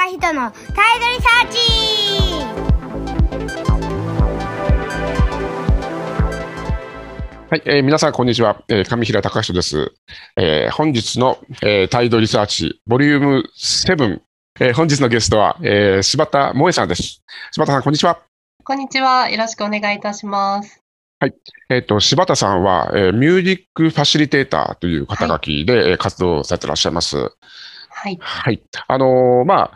隆人のタイドリサーチはい、えー、皆さん、こんにちは。えー、上平隆人です。えー、本日の、えー、タイドリサーチ、ボリューム7、えー、本日のゲストは、えー、柴田萌さんです。柴田さん、こんにちは。こんにちは。よろしくお願いいたします。はい。えっ、ー、と、柴田さんは、えー、ミュージックファシリテーターという肩書きで、はい、活動されていらっしゃいます。はい。はい。あのー、まあ、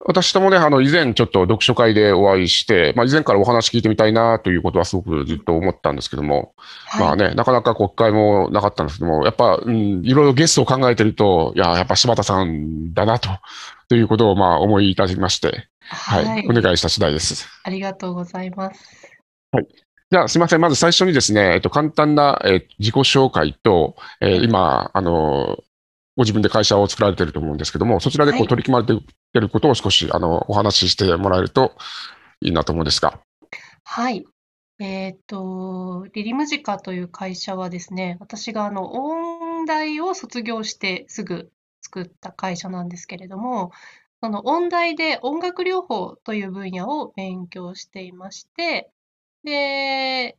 私ともね、あの、以前ちょっと読書会でお会いして、まあ、以前からお話聞いてみたいなということはすごくずっと思ったんですけども、はい、まあね、なかなか国会もなかったんですけども、やっぱ、うん、いろいろゲストを考えてると、いや、やっぱ柴田さんだなと、ということを、まあ、思いいただきまして、はい、はい、お願いした次第です。ありがとうございます。はい。じゃあ、すみません。まず最初にですね、えっと、簡単な、え自己紹介と、えー、今、あの、ご自分で会社を作られていると思うんですけども、そちらでこう取り組まれていることを少し、あの、お話ししてもらえるといいなと思うんですが。はい。えっ、と、リリムジカという会社はですね、私があの、音大を卒業してすぐ作った会社なんですけれども、その音大で音楽療法という分野を勉強していまして、で、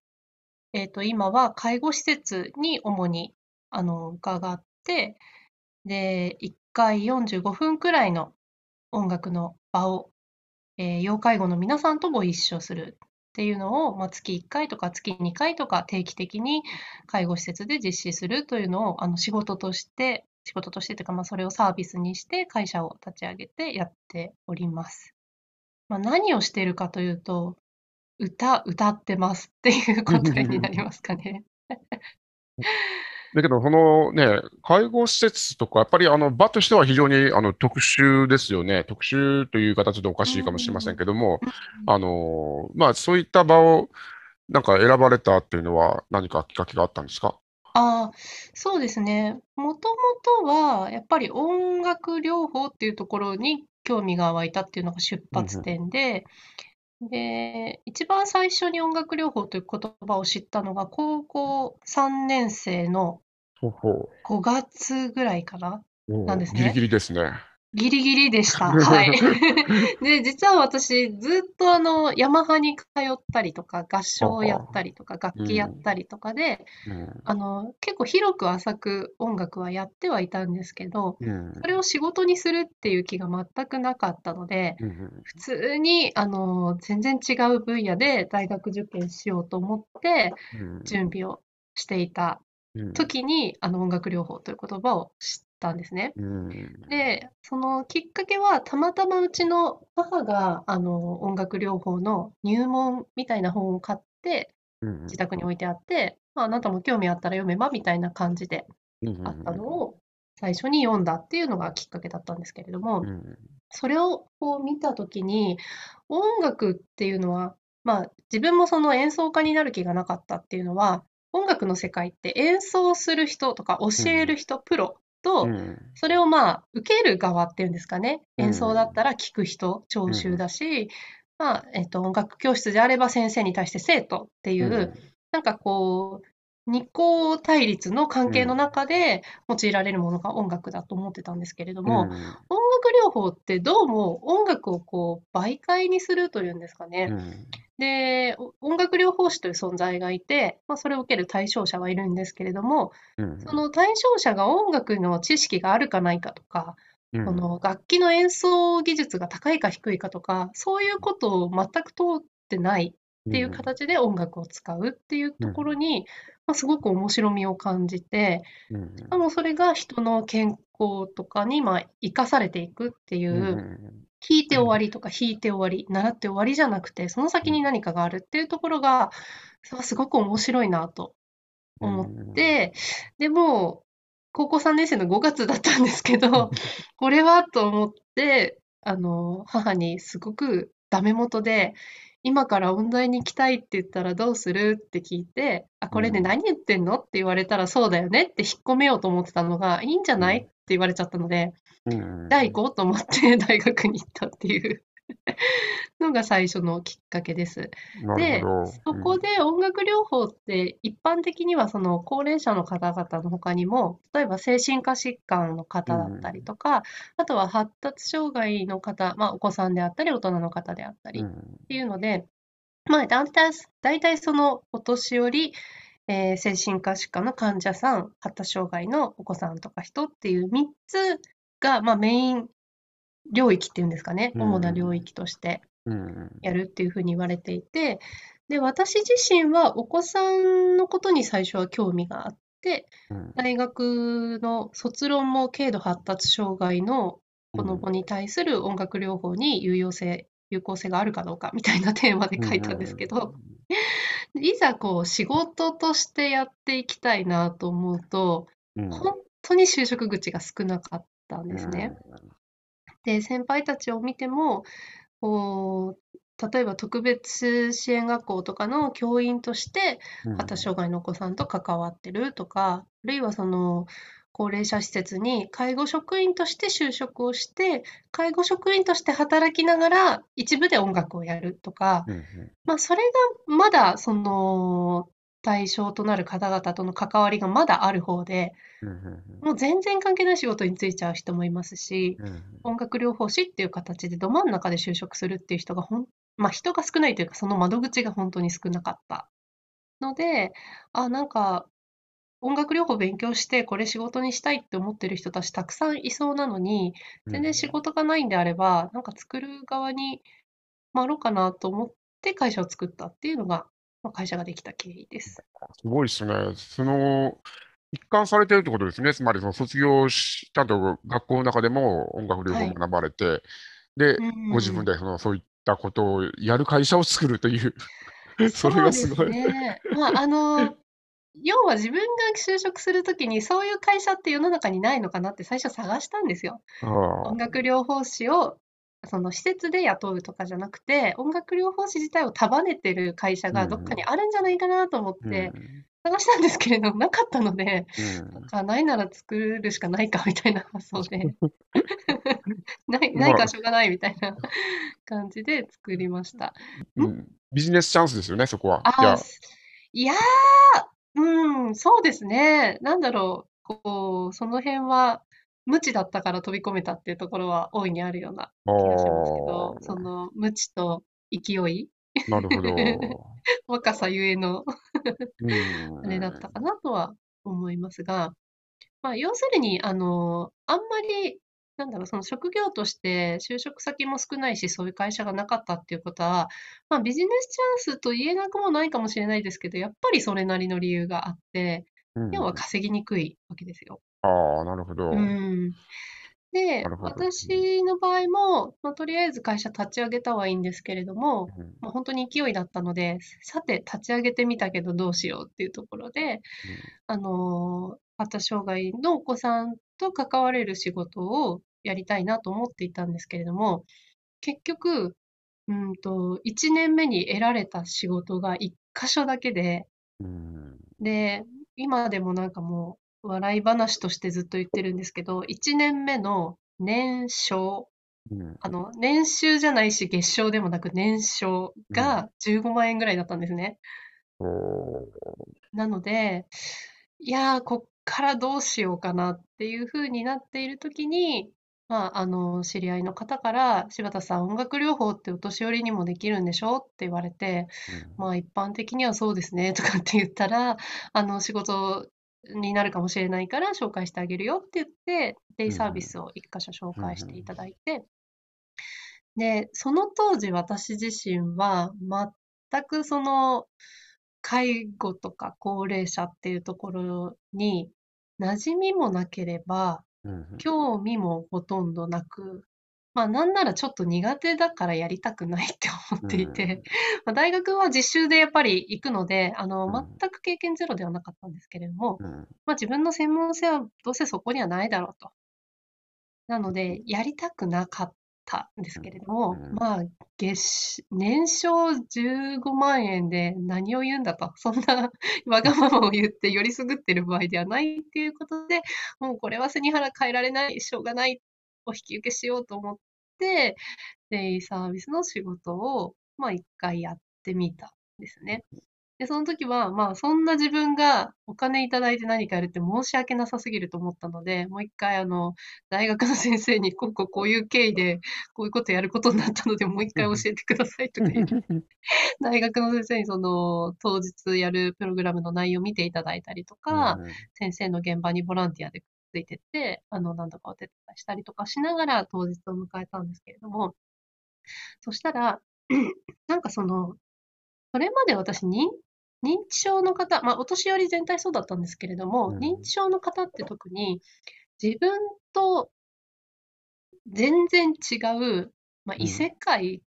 えっ、と、今は介護施設に主に、あの、伺って、で、1回45分くらいの音楽の場を、えー、要介護の皆さんとご一緒するっていうのを、まあ、月1回とか月2回とか定期的に介護施設で実施するというのをあの仕事として、仕事としてというか、まあ、それをサービスにして会社を立ち上げてやっております。まあ、何をしているかというと、歌、歌ってますっていう答えになりますかね。だけど、このね、介護施設とか、やっぱりあの場としては非常にあの特殊ですよね。特殊という形でおかしいかもしれませんけども、あの、まあそういった場をなんか選ばれたっていうのは何かきっかけがあったんですか？ああ、そうですね。もともとは、やっぱり音楽療法っていうところに興味が湧いたっていうのが出発点で、で、一番最初に音楽療法という言葉を知ったのが、高校3年生の5月ぐらいかな？なんですね。ギリギリですね。ギリギリでした。はい。で、実は私、ずっとあの、ヤマハに通ったりとか、合唱をやったりとか、楽器やったりとかで、うん、あの、結構広く浅く音楽はやってはいたんですけど、うん、それを仕事にするっていう気が全くなかったので、うん、普通に、あの、全然違う分野で大学受験しようと思って、準備をしていた時に、あの、音楽療法という言葉を知ったんですね。うん、で、そのきっかけは、たまたまうちの母があの音楽療法の入門みたいな本を買って、自宅に置いてあって、まあ、あなたも興味あったら読めばみたいな感じであったのを最初に読んだっていうのがきっかけだったんですけれども、それをこう見たときに、音楽っていうのは、まあ、自分もその演奏家になる気がなかったっていうのは、音楽の世界って演奏する人とか教える人、プロと、うん、それをまあ受ける側っていうんですかね。演奏だったら聴く人聴衆だし、うん、まあえっと、音楽教室であれば先生に対して生徒っていう、うん、なんかこう二項対立の関係の中で用いられるものが音楽だと思ってたんですけれども、うん、音楽療法ってどうも音楽をこう媒介にするというんですかね、うん、で音楽療法士という存在がいて、まあ、それを受ける対象者はいるんですけれども、うん、その対象者が音楽の知識があるかないかとか、この楽器の演奏技術が高いか低いかとかそういうことを全く通ってないっていう形で音楽を使うっていうところに、まあ、すごく面白みを感じて、しかもそれが人の健康とかにまあ生かされていくっていう、弾いて終わりとか弾いて終わり、習って終わりじゃなくて、その先に何かがあるっていうところが、すごく面白いなと思って、でも、高校3年生の5月だったんですけど、これはと思って、あの、母にすごくダメ元で、今から音大に行きたいって言ったらどうする？って聞いて、あ、これで何言ってんの？って言われたらそうだよねって引っ込めようと思ってたのが、いいんじゃない？って言われちゃったので、うん、じゃあ行こうと思って 大学に行ったっていうのが最初のきっかけです。なで、るほど。そこで音楽療法って一般的にはその高齢者の方々の他にも、例えば精神科疾患の方だったりとか、あとは発達障害の方、まあ、お子さんであったり、大人の方であったりっていうので、まあ、大体、大体そのお年寄り、えー精神科疾患の患者さん、発達障害のお子さんとか人っていう3つが、まあ、メイン領域っていうんですかね、主な領域としてやるっていうふうに言われていて、で、私自身はお子さんのことに最初は興味があって、大学の卒論も軽度発達障害の子どもに対する音楽療法に有用性、有効性があるかどうかみたいなテーマで書いたんですけど、いざこう仕事としてやっていきたいなと思うと、本当に就職口が少なかったんですね。で、先輩たちを見ても、こう、例えば特別支援学校とかの教員として発達障害のお子さんと関わってるとか、あるいはその高齢者施設に介護職員として就職をして、介護職員として働きながら一部で音楽をやるとか、まあそれがまだその対象となる方々との関わりがまだある方で、もう全然関係ない仕事に就いちゃう人もいますし、音楽療法士っていう形でど真ん中で就職するっていう人がほん、まあ人が少ないというか、その窓口が本当に少なかった。ので、あ、なんか音楽療法勉強してこれ仕事にしたいって思ってる人たちたくさんいそうなのに、全然仕事がないんであれば、なんか作る側に回ろうかなと思って会社を作ったっていうのがまあ、会社ができた経緯です。すごいですね。その、一貫されてるってことですね。つまり、その卒業し、ちゃんと学校の中でも音楽療法を学ばれて、で、ご自分でそのそういったことをやる会社を作るという それがすごい。ね。まあ、あの、要は自分が就職するときにそういう会社って世の中にないのかなって最初探したんですよ。音楽療法士をその施設で雇うとかじゃなくて、音楽療法士自体を束ねてる会社がどっかにあるんじゃないかなと思って探したんですけれども、なかったので、なん。かないなら作るしかないかみたいな 発想で、ないないからしょうがないみたいな 感じで作りました。うん、ビジネスチャンスですよね、そこは。あいやー、うん、そうですね。なんだろう、こう、その辺は、無知だったから飛び込めたっていうところは大いにあるような気がしますけど、その無知と勢い、なるほど。若さゆえの あれだったかなとは思いますが、まあ、要するに、あの、あんまり、なんだろう、その職業として就職先も少ないし、そういう会社がなかったっていうことは、まあ、ビジネスチャンスと言えなくもないかもしれないですけど、やっぱりそれなりの理由があって、要は稼ぎにくいわけですよ。ああ、なるほど。うん。で、私の場合も、まあ、とりあえず会社立ち上げたはいいんですけれども、うん。まあ、本当に勢いだったので、さて立ち上げてみたけどどうしようっていうところで、あの、発達障害のお子さんと関われる仕事をやりたいなと思っていたんですけれども、結局、うんと、1年目に得られた仕事が1箇所だけで、うん。で、今でもなんかもう、笑い話としてずっと言ってるんですけど、1年目の年商、うん、あの、年収じゃないし、月賞でもなく年商が15万円ぐらいだったんですね。うん、なので、いやー、こっからどうしようかなっていう風になっている時に、まあ、あの、知り合いの方から、柴田さん、音楽療法ってお年寄りにもできるんでしょ？って言われて、うん、まあ、一般的にはそうですね、とかって言ったら、あの、仕事になるかもしれないから紹介してあげるよって言って、デイサービスを一箇所紹介していただいて、で、その当時私自身は全くその介護とか高齢者っていうところに馴染みもなければ、興味もほとんどなく、まあ、なんならちょっと苦手だからやりたくないって思っていて、まあ、大学は実習でやっぱり行くので、あの、全く経験ゼロではなかったんですけれども、まあ、自分の専門性はどうせそこにはないだろうと。なので、やりたくなかったんですけれども、まあ、月、年商15万円で何を言うんだと。そんな わがままを言ってよりすぐってる場合ではないっていうことで、もうこれは背に腹変えられない、しょうがないお引き受けしようと思って、デイサービスの仕事を、まあ一回やってみたんですね。で、その時は、まあ、そんな自分がお金いただいて何かやるって申し訳なさすぎると思ったので、もう一回、あの、大学の先生に、こうこうこういう経緯で、こういうことやることになったので、もう一回教えてくださいとか言って、大学の先生にその、当日やるプログラムの内容を見ていただいたりとか、先生の現場にボランティアでついてって、あの、何度かお手伝いしたりとかしながら当日を迎えたんですけれども、そしたら、なんかその、それまで私認認知症の方、まあ、お年寄り全体そうだったんですけれども、うん。認知症の方って特に自分と全然違う、まあ、異世界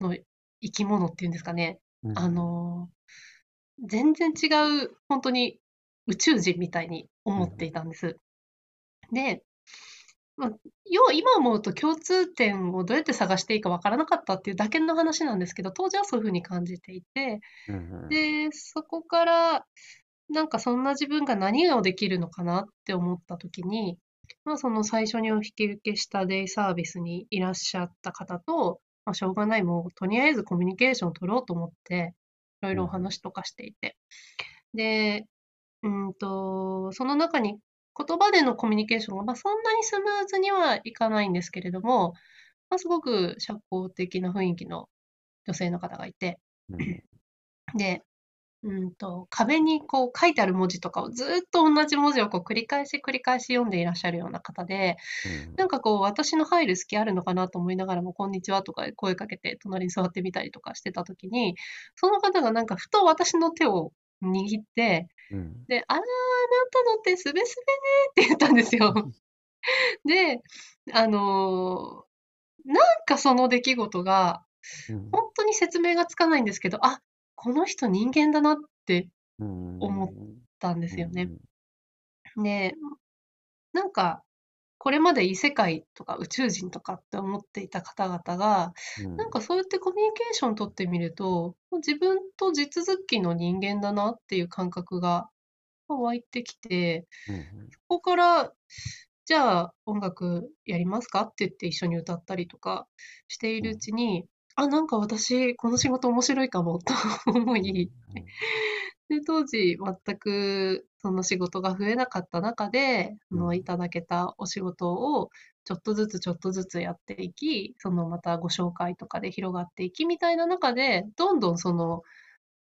の生き物っていうんですかね、うん。あの、全然違う、本当に宇宙人みたいに思っていたんです。で、まあ、要今思うと共通点をどうやって探していいかわからなかったっていうだけの話なんですけど、当時はそういうふうに感じていて、うんで、そこから、なんかそんな自分が何をできるのかなって思った時に、まあその最初にお引き受けしたデイサービスにいらっしゃった方と、まあしょうがない、もうとりあえずコミュニケーションを取ろうと思って、いろいろお話とかしていて。で、うんと、その中に言葉でのコミュニケーションが、まあ、そんなにスムーズにはいかないんですけれども、まあ、すごく社交的な雰囲気の女性の方がいて、うん、で、うんと、壁にこう書いてある文字とかをずっと同じ文字をこう繰り返し繰り返し読んでいらっしゃるような方で、うん、なんかこう私の入る隙あるのかなと思いながらも、こんにちはとか声かけて隣に座ってみたりとかしてた時に、その方がなんかふと私の手を握って、うん、で、あら、あなたのってすべすべねって言ったんですよ。で、あのー、なんかその出来事が、本当に説明がつかないんですけど、あ、この人人間だなって思ったんですよね。で、なんか、これまで異世界とか宇宙人とかって思っていた方々が、うん、なんかそうやってコミュニケーション取ってみると、自分と地続きの人間だなっていう感覚が湧いてきて、うん、そこから、じゃあ音楽やりますか？って言って一緒に歌ったりとかしているうちに、うん、あ、なんか私この仕事面白いかもと 思い、で、当時全くその仕事が増えなかった中で、あの、いただけたお仕事をちょっとずつちょっとずつやっていき、そのまたご紹介とかで広がっていきみたいな中で、どんどんその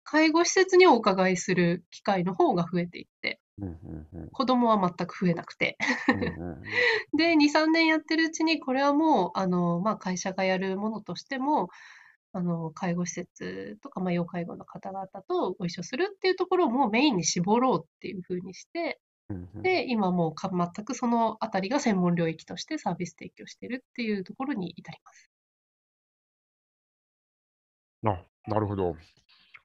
介護施設にお伺いする機会の方が増えていって、子供は全く増えなくて で、2、3年やってるうちに、これはもう、あの、まあ、会社がやるものとしても、あの、介護施設とか、まあ、要介護の方々とご一緒するっていうところをもうメインに絞ろうっていうふうにして、で、今もうか全くそのあたりが専門領域としてサービス提供してるっていうところに至ります。あ、なるほど。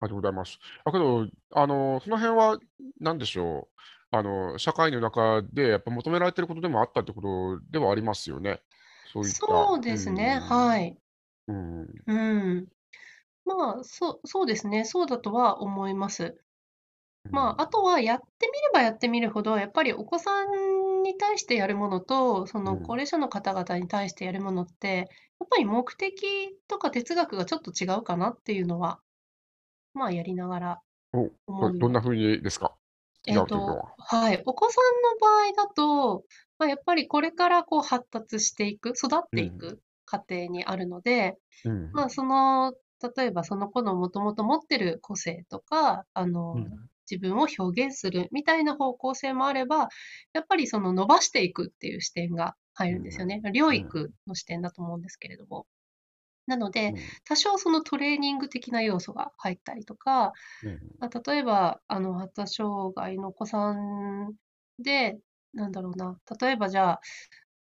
ありがとうございます。だけど、あの、その辺は何でしょう。あの、社会の中でやっぱ求められてることでもあったってことではありますよね。そういった。そうですね。はい。うん。うん。まあ、そうそうですね。そうだとは思います。まあ、あとはやってみればやってみるほど、やっぱりお子さんに対してやるものと、その高齢者の方々に対してやるものって、やっぱり目的とか哲学がちょっと違うかなっていうのは、まあ、やりながらお、思どんな風にですか？違えっうというのと、は。はい、お子さんの場合だと、まあ、やっぱりこれからこう発達していく、育っていく過程にあるので、うん。まあ、その、例えばその子のもともと持ってる個性とか、あの、うん。自分を表現するみたいな方向性もあれば、やっぱりその伸ばしていくっていう視点が入るんですよね。療育の視点だと思うんですけれども。なので、多少そのトレーニング的な要素が入ったりとか、まあ、例えば、あの、発達障害のお子さんで、なんだろうな、例えばじゃあ、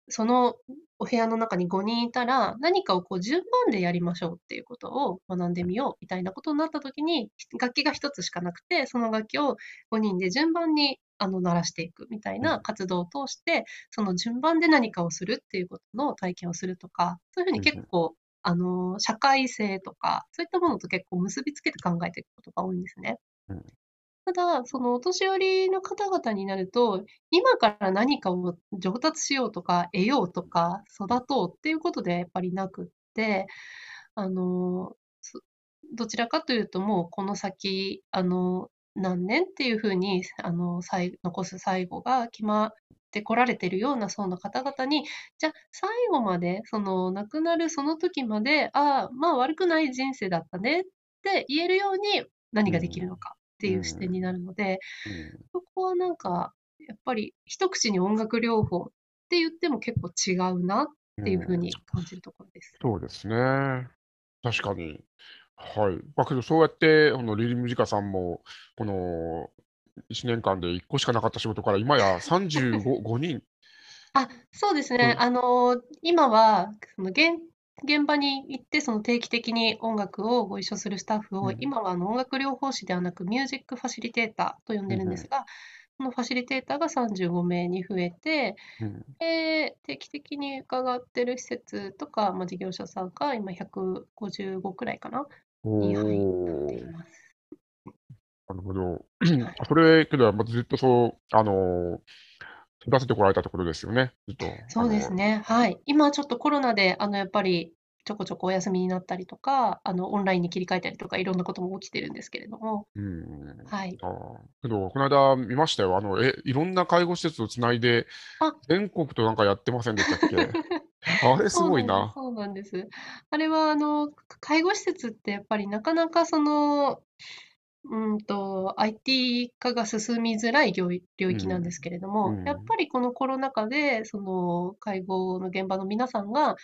そのお部屋の中に5人いたら、何かをこう順番でやりましょうっていうことを学んでみようみたいなことになった時に、楽器が1つしかなくて、その楽器を5人で順番にあの鳴らしていくみたいな活動を通して、その順番で何かをするっていうことの体験をするとか、そういうふうに結構、あの、社会性とか、そういったものと結構結びつけて考えていくことが多いんですね。ただ、そのお年寄りの方々になると、今から何かを上達しようとか、得ようとか、育とうっていうことでやっぱりなくって、あの、どちらかというと、もうこの先、あの、何年っていうふうに、あの、残す最後が決まってこられてるような層の方々に、じゃあ最後まで、その亡くなるその時まで、ああ、まあ悪くない人生だったねって言えるように何ができるのかっていう視点になるので、そこはなんか、やっぱり一口に音楽療法って言っても結構違うなっていうふうに感じるところです。そうですね。確かに。はい。だけど、そうやって、あのリリムジカさんも、この1年間で1個しかなかった仕事から、今や35 5人。あ、そうですね。あの、今は、その現現場に行って、その定期的に音楽をご一緒するスタッフを、うん今はあの音楽療法士ではなく、ミュージックファシリテーターと呼んでるんですが、そのファシリテーターが35名に増えて、うん。で、定期的に伺ってる施設とか、まあ、事業者さんが今155くらいかな、に入っています。なるほど。それけど、まずっとそう、あの、育ててこられたところですよね、ずっと。そうですね。はい。今ちょっとコロナで、あの、やっぱり、ちょこちょこお休みになったりとか、あの、オンラインに切り替えたりとか、いろんなことも起きてるんですけれども。うん。はい。ああ。けど、この間見ましたよ。あの、え、いろんな介護施設をつないで、あ、全国となんかやってませんでしたっけ？あれすごいな。なんです。そうなんです。あれは、あの、介護施設ってやっぱりなかなかその、うんと、IT 化が進みづらい領領域なんですけれども、うん。やっぱりこのコロナ禍で、その介護の現場の皆さんが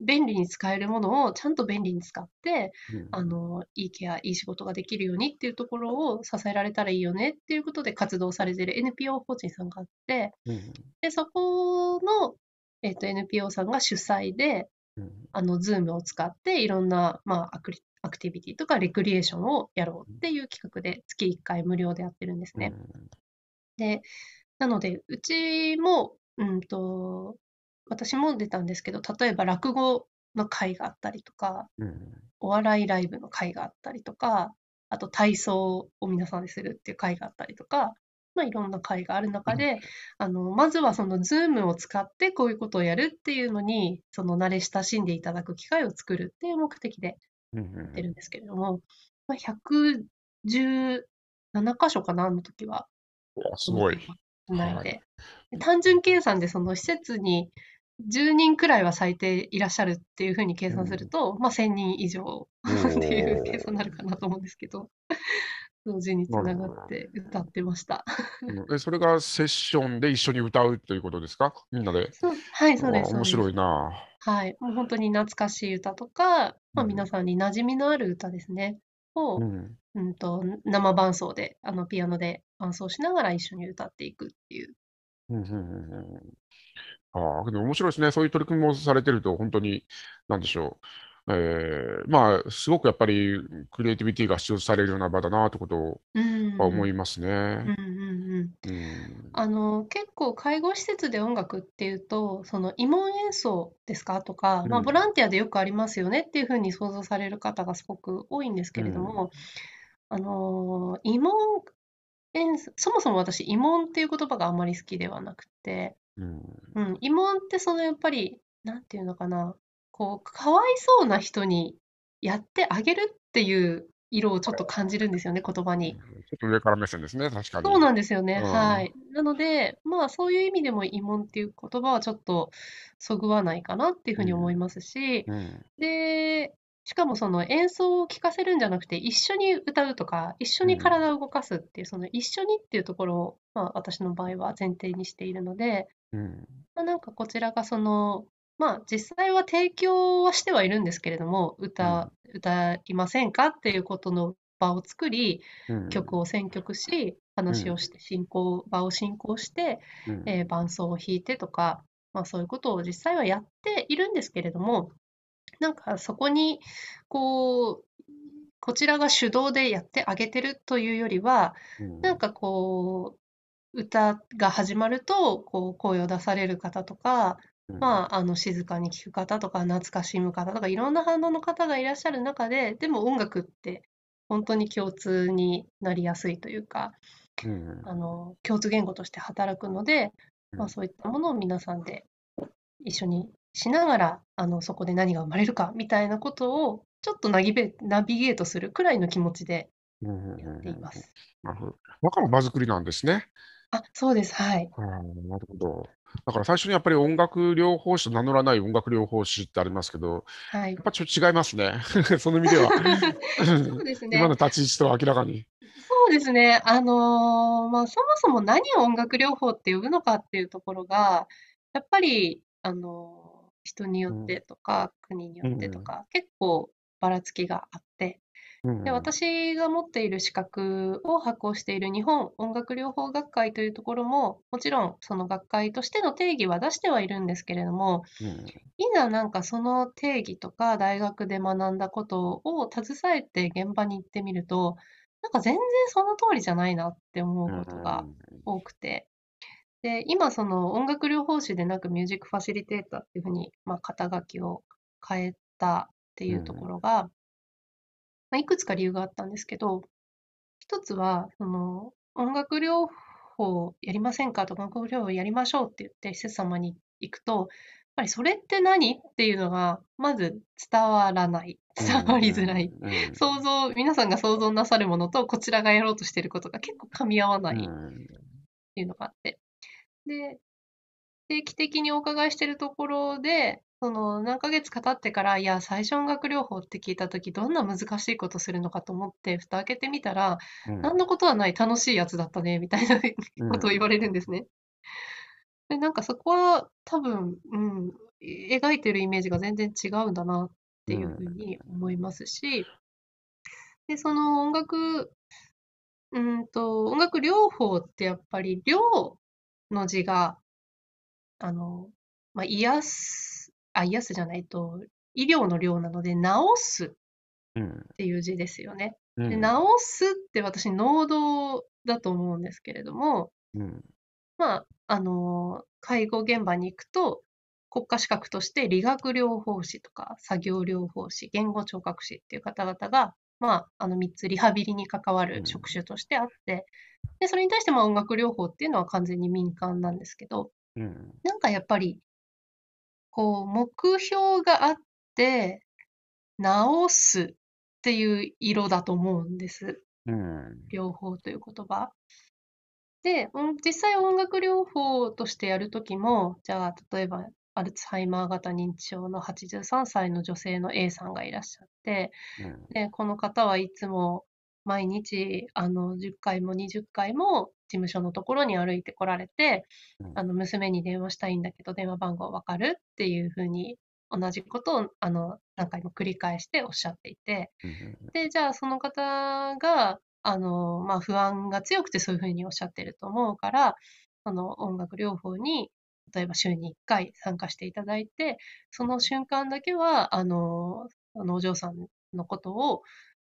便利に使えるものをちゃんと便利に使って、うん。あの、いいケア、いい仕事ができるようにっていうところを支えられたらいいよねっていうことで活動されている NPO 法人さんがあって、うん。で、そこの、えっと、NPO さんが主催で、うん。あの、 Zoom を使っていろんな、まあ、アクリアクティビティとかレクリエーションをやろうっていう企画で月1回無料でやってるんですね。で、なので、うちも、うんと、私も出たんですけど、例えば落語の会があったりとか、お笑いライブの会があったりとか、あと体操を皆さんでするっていう会があったりとか、まあ、いろんな会がある中で、あの、まずはその Zoom を使ってこういうことをやるっていうのに、その慣れ親しんでいただく機会を作るっていう目的でやってるんですけれども、まあ、117箇所かな、あの時は。すごい。ないで、はい、単純計算でその施設に10人くらいは最低いらっしゃるっていうふうに計算すると、うん、まあ1000人以上っていう計算になるかなと思うんですけど、同時につながって歌ってました。えそれがセッションで一緒に歌うということですか？みんなで？はい、そうです。面白いな。はい。もう本当に懐かしい歌とか、まあ、皆さんに馴染みのある歌ですね。を、うん、うんと生伴奏で、あのピアノで伴奏しながら一緒に歌っていくっていう。うんうんうんうん、ああ、でも面白いですね。そういう取り組みもされてると、本当に、なんでしょう。えー、まあ、すごくやっぱりクリエイティビティが必要とされるような場だなってことを思いますね。うんうんうん。うん、あの結構介護施設で音楽っていうとその慰問演奏ですかとか、まあ、ボランティアでよくありますよねっていうふうに想像される方がすごく多いんですけれども、あの慰問演奏そもそも私慰問っていう言葉があまり好きではなくて、うん、うん、慰問ってそのやっぱりなんていうのかなこう、かわいそうな人にやってあげるっていう色をちょっと感じるんですよね、言葉に。ちょっと上から目線ですね、確かに。そうなんですよね、うん、はい。なので、まあ、そういう意味でも慰問っていう言葉はちょっとそぐわないかなっていうふうに思いますし、うんうん、で、しかもその演奏を聴かせるんじゃなくて、一緒に歌うとか、一緒に体を動かすっていう、その一緒にっていうところを、まあ、私の場合は前提にしているので、まあ、なんかこちらがそのまあ、実際は提供はしてはいるんですけれども、歌歌いませんかっていうことの場を作り、うん。曲を選曲し、話をして、進行場を進行して、うん。えー伴奏を弾いてとか、まあ、そういうことを実際はやっているんですけれども、なんかそこに、こう、こちらが主導でやってあげてるというよりは、うん。なんかこう、歌が始まると、こう、声を出される方とか、まあ、あの、静かに聴く方とか、懐かしむ方とか、いろんな反応の方がいらっしゃる中で、でも音楽って本当に共通になりやすいというか、うんあの共通言語として働くので、まあ、そういったものを皆さんで一緒にしながらあのそこで何が生まれるかみたいなことをちょっとナナビゲートするくらいの気持ちでうんやっています。なるほど。だから場作りなんですね。あ、そうです。はい。なるほど。だから最初にやっぱり音楽療法士と名乗らない音楽療法士ってありますけど、はいやっ。ぱちょっと違いますね。その意味では。そうですね 今の立ち位置とは明らかに。そうですね。あのーまあ、そもそも何を音楽療法って呼ぶのかっていうところが、やっぱり、あのー人によってとか、国によってとか、結構ばらつきがあって、うんで、私が持っている資格を発行している日本音楽療法学会というところも、もちろんその学会としての定義は出してはいるんですけれども、うんいざなんかその定義とか大学で学んだことを携えて現場に行ってみると、なんか全然その通りじゃないなって思うことが多くて。で、今その音楽療法士でなくミュージックファシリテーターっていうふうに、まあ、肩書きを変えたっていうところが、まあ、いくつか理由があったんですけど、一つは、その音楽療法やりませんかとか、音楽療法やりましょうって言って施設様に行くと、やっぱりそれって何っていうのが、まず伝わらない。伝わりづらい。うん想像、皆さんが想像なさるものとこちらがやろうとしていることが結構噛み合わないっうんていうのがあって。で、定期的にお伺いしてるところで、その何ヶ月か経ってから、いや、最初音楽療法って聞いたとき、どんな難しいことするのかと思って、蓋開けてみたら、うん。何のことはない楽しいやつだったね、みたいなうん。ことを言われるんですね。で、なんかそこは多分、うん、描いてるイメージが全然違うんだなっていうふうに思いますし、で、その音楽、うんと、音楽療法ってやっぱり、療の字が、あの、まあ、癒す、あ、癒すじゃないと、医療の療なので、治すっうん。ていう字ですよね。うん。で、治すって私、能動だと思うんですけれども、うん。まあ、あの、介護現場に行くと、国家資格として理学療法士とか作業療法士、言語聴覚士っていう方々が、まあ、あの3つリハビリに関わる職種としてあって、で、それに対してまあ音楽療法っていうのは完全に民間なんですけど、うん。なんかやっぱり、こう、目標があって、治すっていう色だと思うんです。うん療法という言葉。で、うん実際音楽療法としてやるときも、じゃあ、例えば、アルツハイマー型認知症の83歳の女性の A さんがいらっしゃって、うんで、この方はいつも毎日、あの、10回も20回も事務所のところに歩いてこられて、うん。あの、娘に電話したいんだけど、電話番号わかるっていうふうに、同じことを、あの、何回も繰り返しておっしゃっていて、うんで、じゃあその方が、あの、まあ、不安が強くてそういうふうにおっしゃってると思うから、その音楽療法に、例えば週に1回参加していただいて、その瞬間だけは、あの、あのお嬢さんのことを、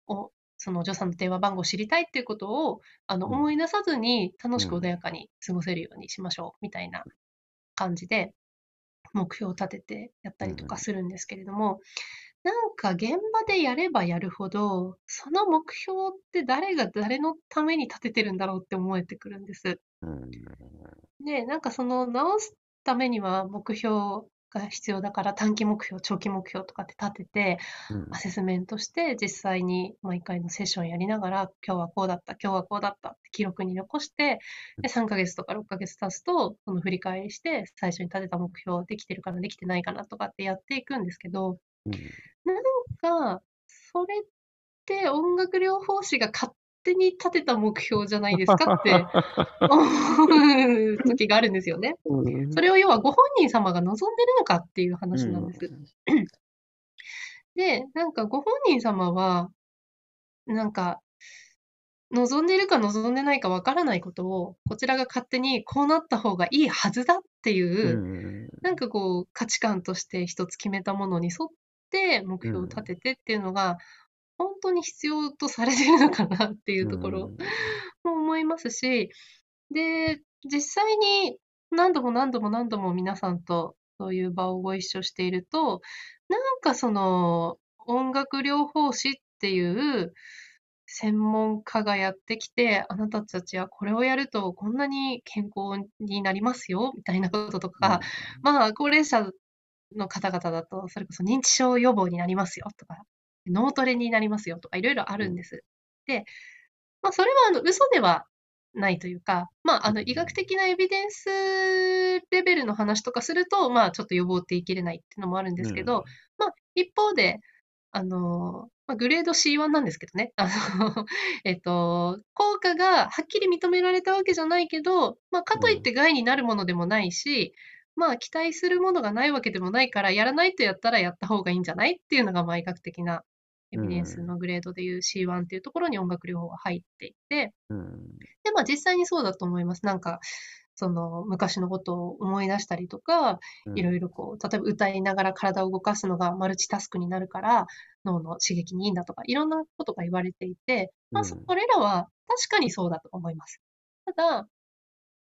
おそのお嬢さんの電話番号を知りたいっていうことを、あの、うん。思い出さずに楽しくうん。穏やかに過ごせるようにしましょう、みたいな感じで、目標を立ててやったりとかするんですけれども、なんか現場でやればやるほど、その目標って誰が誰のために立ててるんだろうって思えてくるんです。うん。で、なんかその直すためには目標が必要だから短期目標、長期目標とかって立てて、うん。アセスメントして実際に毎回のセッションやりながら、今日はこうだった、今日はこうだったって記録に残して、で、3ヶ月とか6ヶ月経つと、その振り返りして、最初に立てた目標できてるかな、できてないかなとかってやっていくんですけど、うん。なんか、それって音楽療法士が勝手に立てた目標じゃないですかって 思う時があるんですよね。うんそれを要はご本人様が望んでるのかっていう話なんです。で、なんかご本人様は、なんか、望んでいるか望んでないかわからないことを、こちらが勝手にこうなった方がいいはずだっていう、うんなんかこう価値観として一つ決めたものに沿って目標を立ててっていうのが、本当に必要とされてるのかなっていうところも思いますし、で、実際に何度も何度も何度も皆さんとそういう場をご一緒していると、なんかその音楽療法士っていう専門家がやってきて、あなたたちはこれをやるとこんなに健康になりますよ、みたいなこととか、まあ、高齢者の方々だと、それこそ認知症予防になりますよとか、脳トレになりますよとか、いろいろあるんです。で、まあ、それはあの嘘ではないというか、まあ、あの医学的なエビデンスレベルの話とかすると、まあ、ちょっと予防って言い切れないっていうのもあるんですけど、まあ、一方で、あの、まあ、グレード C1 なんですけどね。あの えっと、効果がはっきり認められたわけじゃないけど、まあ、かといって害になるものでもないし、まあ、期待するものがないわけでもないから、やらないとやったらやった方がいいんじゃないっていうのが、まあ、医学的なエビデンスのグレードでいう C1 っていうところに音楽療法は入っていて、で、まあ、実際にそうだと思います。なんか、その昔のことを思い出したりとか、いろいろこう、例えば歌いながら体を動かすのがマルチタスクになるから脳の刺激にいいんだとか、いろんなことが言われていて、まあ、それらは確かにそうだと思います。ただ、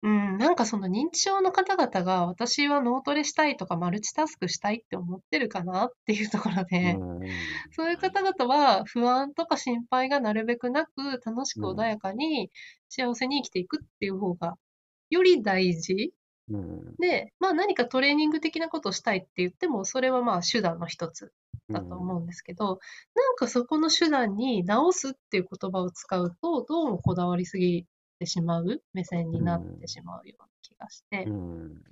うん、なんかその認知症の方々が私は脳トレしたいとかマルチタスクしたいって思ってるかなっていうところで、そういう方々は不安とか心配がなるべくなく楽しく穏やかに幸せに生きていくっていう方がより大事うん。で、まあ何かトレーニング的なことをしたいって言っても、それはまあ手段の一つだと思うんですけど、なんかそこの手段に直すっていう言葉を使うと、どうもこだわりすぎてしまう目線になってしまうような気がして。うん。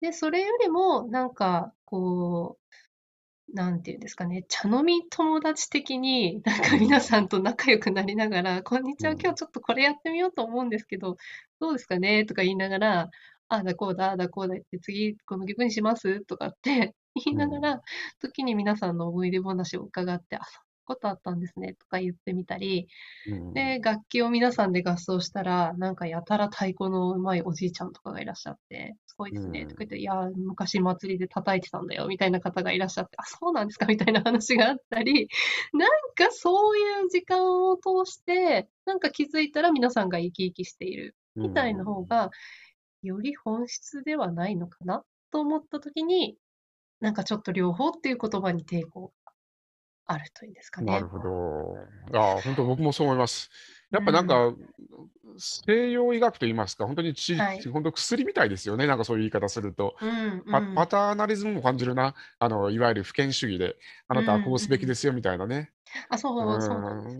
で、それよりも、なんか、こう、なんていうんですかね、茶飲み友達的に、なんか皆さんと仲良くなりながら、こんにちは、今日ちょっとこれやってみようと思うんですけど、どうですかねとか言いながら、ああだこうだ、ああだこうだって、次この曲にしますとかって 言いながら、時に皆さんの思い出話を伺って、あ、ことあったんですねとか言ってみたり、うん、で、楽器を皆さんで合奏したら、なんかやたら太鼓のうまいおじいちゃんとかがいらっしゃって、すごいですね、とか言って、いや、昔祭りで叩いてたんだよ、みたいな方がいらっしゃって、あ、そうなんですかみたいな話があったり、なんかそういう時間を通して、なんか気づいたら皆さんが生き生きしている、みたいな方が、より本質ではないのかなと思った時に、なんかちょっと両方っていう言葉に抵抗あるといいんですかね。なるほど。ああ、本当僕もそう思います。やっぱなんか、うん、西洋医学といいますか、本当にち、はい、本当薬みたいですよね、なんかそういう言い方すると。うんうん、パターナリズムも感じるな、あのいわゆる不権主義で、あなたはこうすべきですよみたいなね。あ、そう、そうなんです。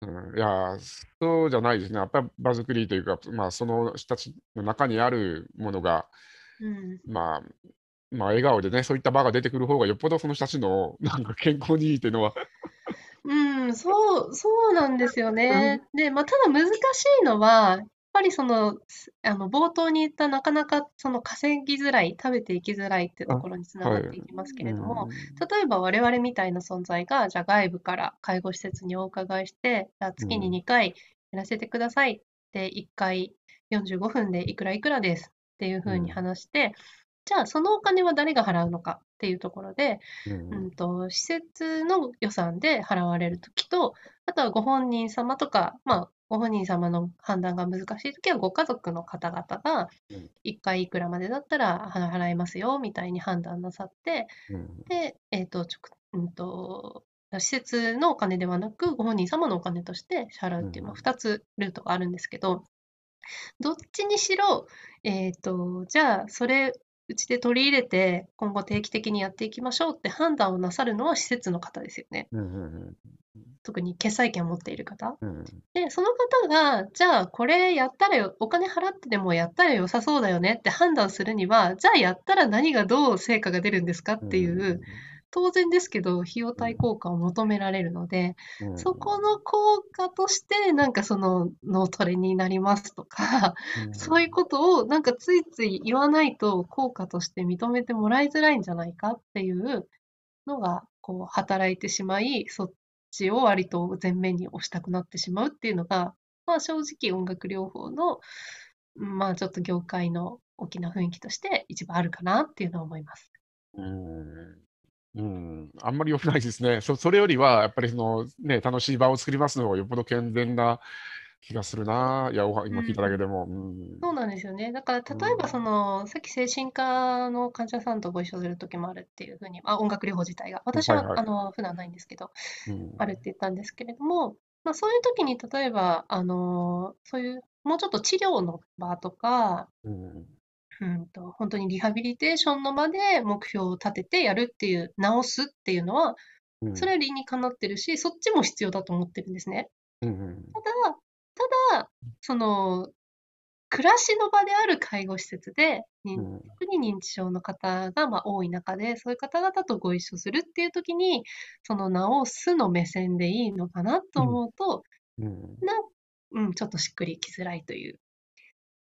うん、いや、そうじゃないですね。やっぱり場作りというか、まあ、その人たちの中にあるものが、うん、まあ、まあ、笑顔でね、そういった場が出てくる方がよっぽどその人たちの なんか健康にいいっていうのは。うん、そう、そうなんですよね。で、まあ、ただ難しいのは、やっぱりその、あの、冒頭に言ったなかなかその稼ぎづらい、食べていきづらいっていうところにつながっていきますけれども、例えば我々みたいな存在が、じゃあ外部から介護施設にお伺いして、じゃあ月に2回やらせてくださいって1回45分でいくらいくらですっていうふうに話して、じゃあそのお金は誰が払うのかっていうところで、うん、うん。と施設の予算で払われるときと、あとはご本人様とか、まあ、ご本人様の判断が難しいときは、ご家族の方々が、1回いくらまでだったら払いますよみたいに判断なさって、うん、で、えっ、ー、と、うんと、施設のお金ではなく、ご本人様のお金として支払うっていう、まあ、2つルートがあるんですけど、どっちにしろ、えっ、ー、と、じゃあ、それうちで取り入れて、今後定期的にやっていきましょうって判断をなさるのは施設の方ですよね。うんうんうん、特に決済権を持っている方。うん、で、その方が、じゃあこれやったらよ、お金払ってでもやったら良さそうだよねって判断するには、じゃあやったら何がどう成果が出るんですかっていう、当然ですけど、費用対効果を求められるので、うん、そこの効果として、なんかその脳トレになりますとか、うん、そういうことをなんかついつい言わないと効果として認めてもらいづらいんじゃないかっていうのが、こう働いてしまい、そっちを割と前面に押したくなってしまうっていうのが、まあ正直音楽療法の、まあちょっと業界の大きな雰囲気として一番あるかなっていうのは思います。うんうん、あんまり良くないですね。そそれよりは、やっぱりその、ね、楽しい場を作りますのがよっぽど健全な気がするな。いや、今聞いただけでも。うん、そうなんですよね。だから、例えばその、さっき精神科の患者さんとご一緒する時もあるっていうふうに、あ、音楽療法自体が。私は、はいはい、あの、普段ないんですけど、うん、あるって言ったんですけれども、まあ、そういう時に例えば、あの、そういう、もうちょっと治療の場とか、うん、うんと、本当にリハビリテーションの場で目標を立ててやるっていう、直すっていうのは、それは理にかなってるし、そっちも必要だと思ってるんですね。うんうん、ただ、ただ、その、暮らしの場である介護施設で、特に認知症の方がまあ多い中で、そういう方々とご一緒するっていう時に、その治すの目線でいいのかなと思うと、うん、なうん、ちょっとしっくりきづらいという。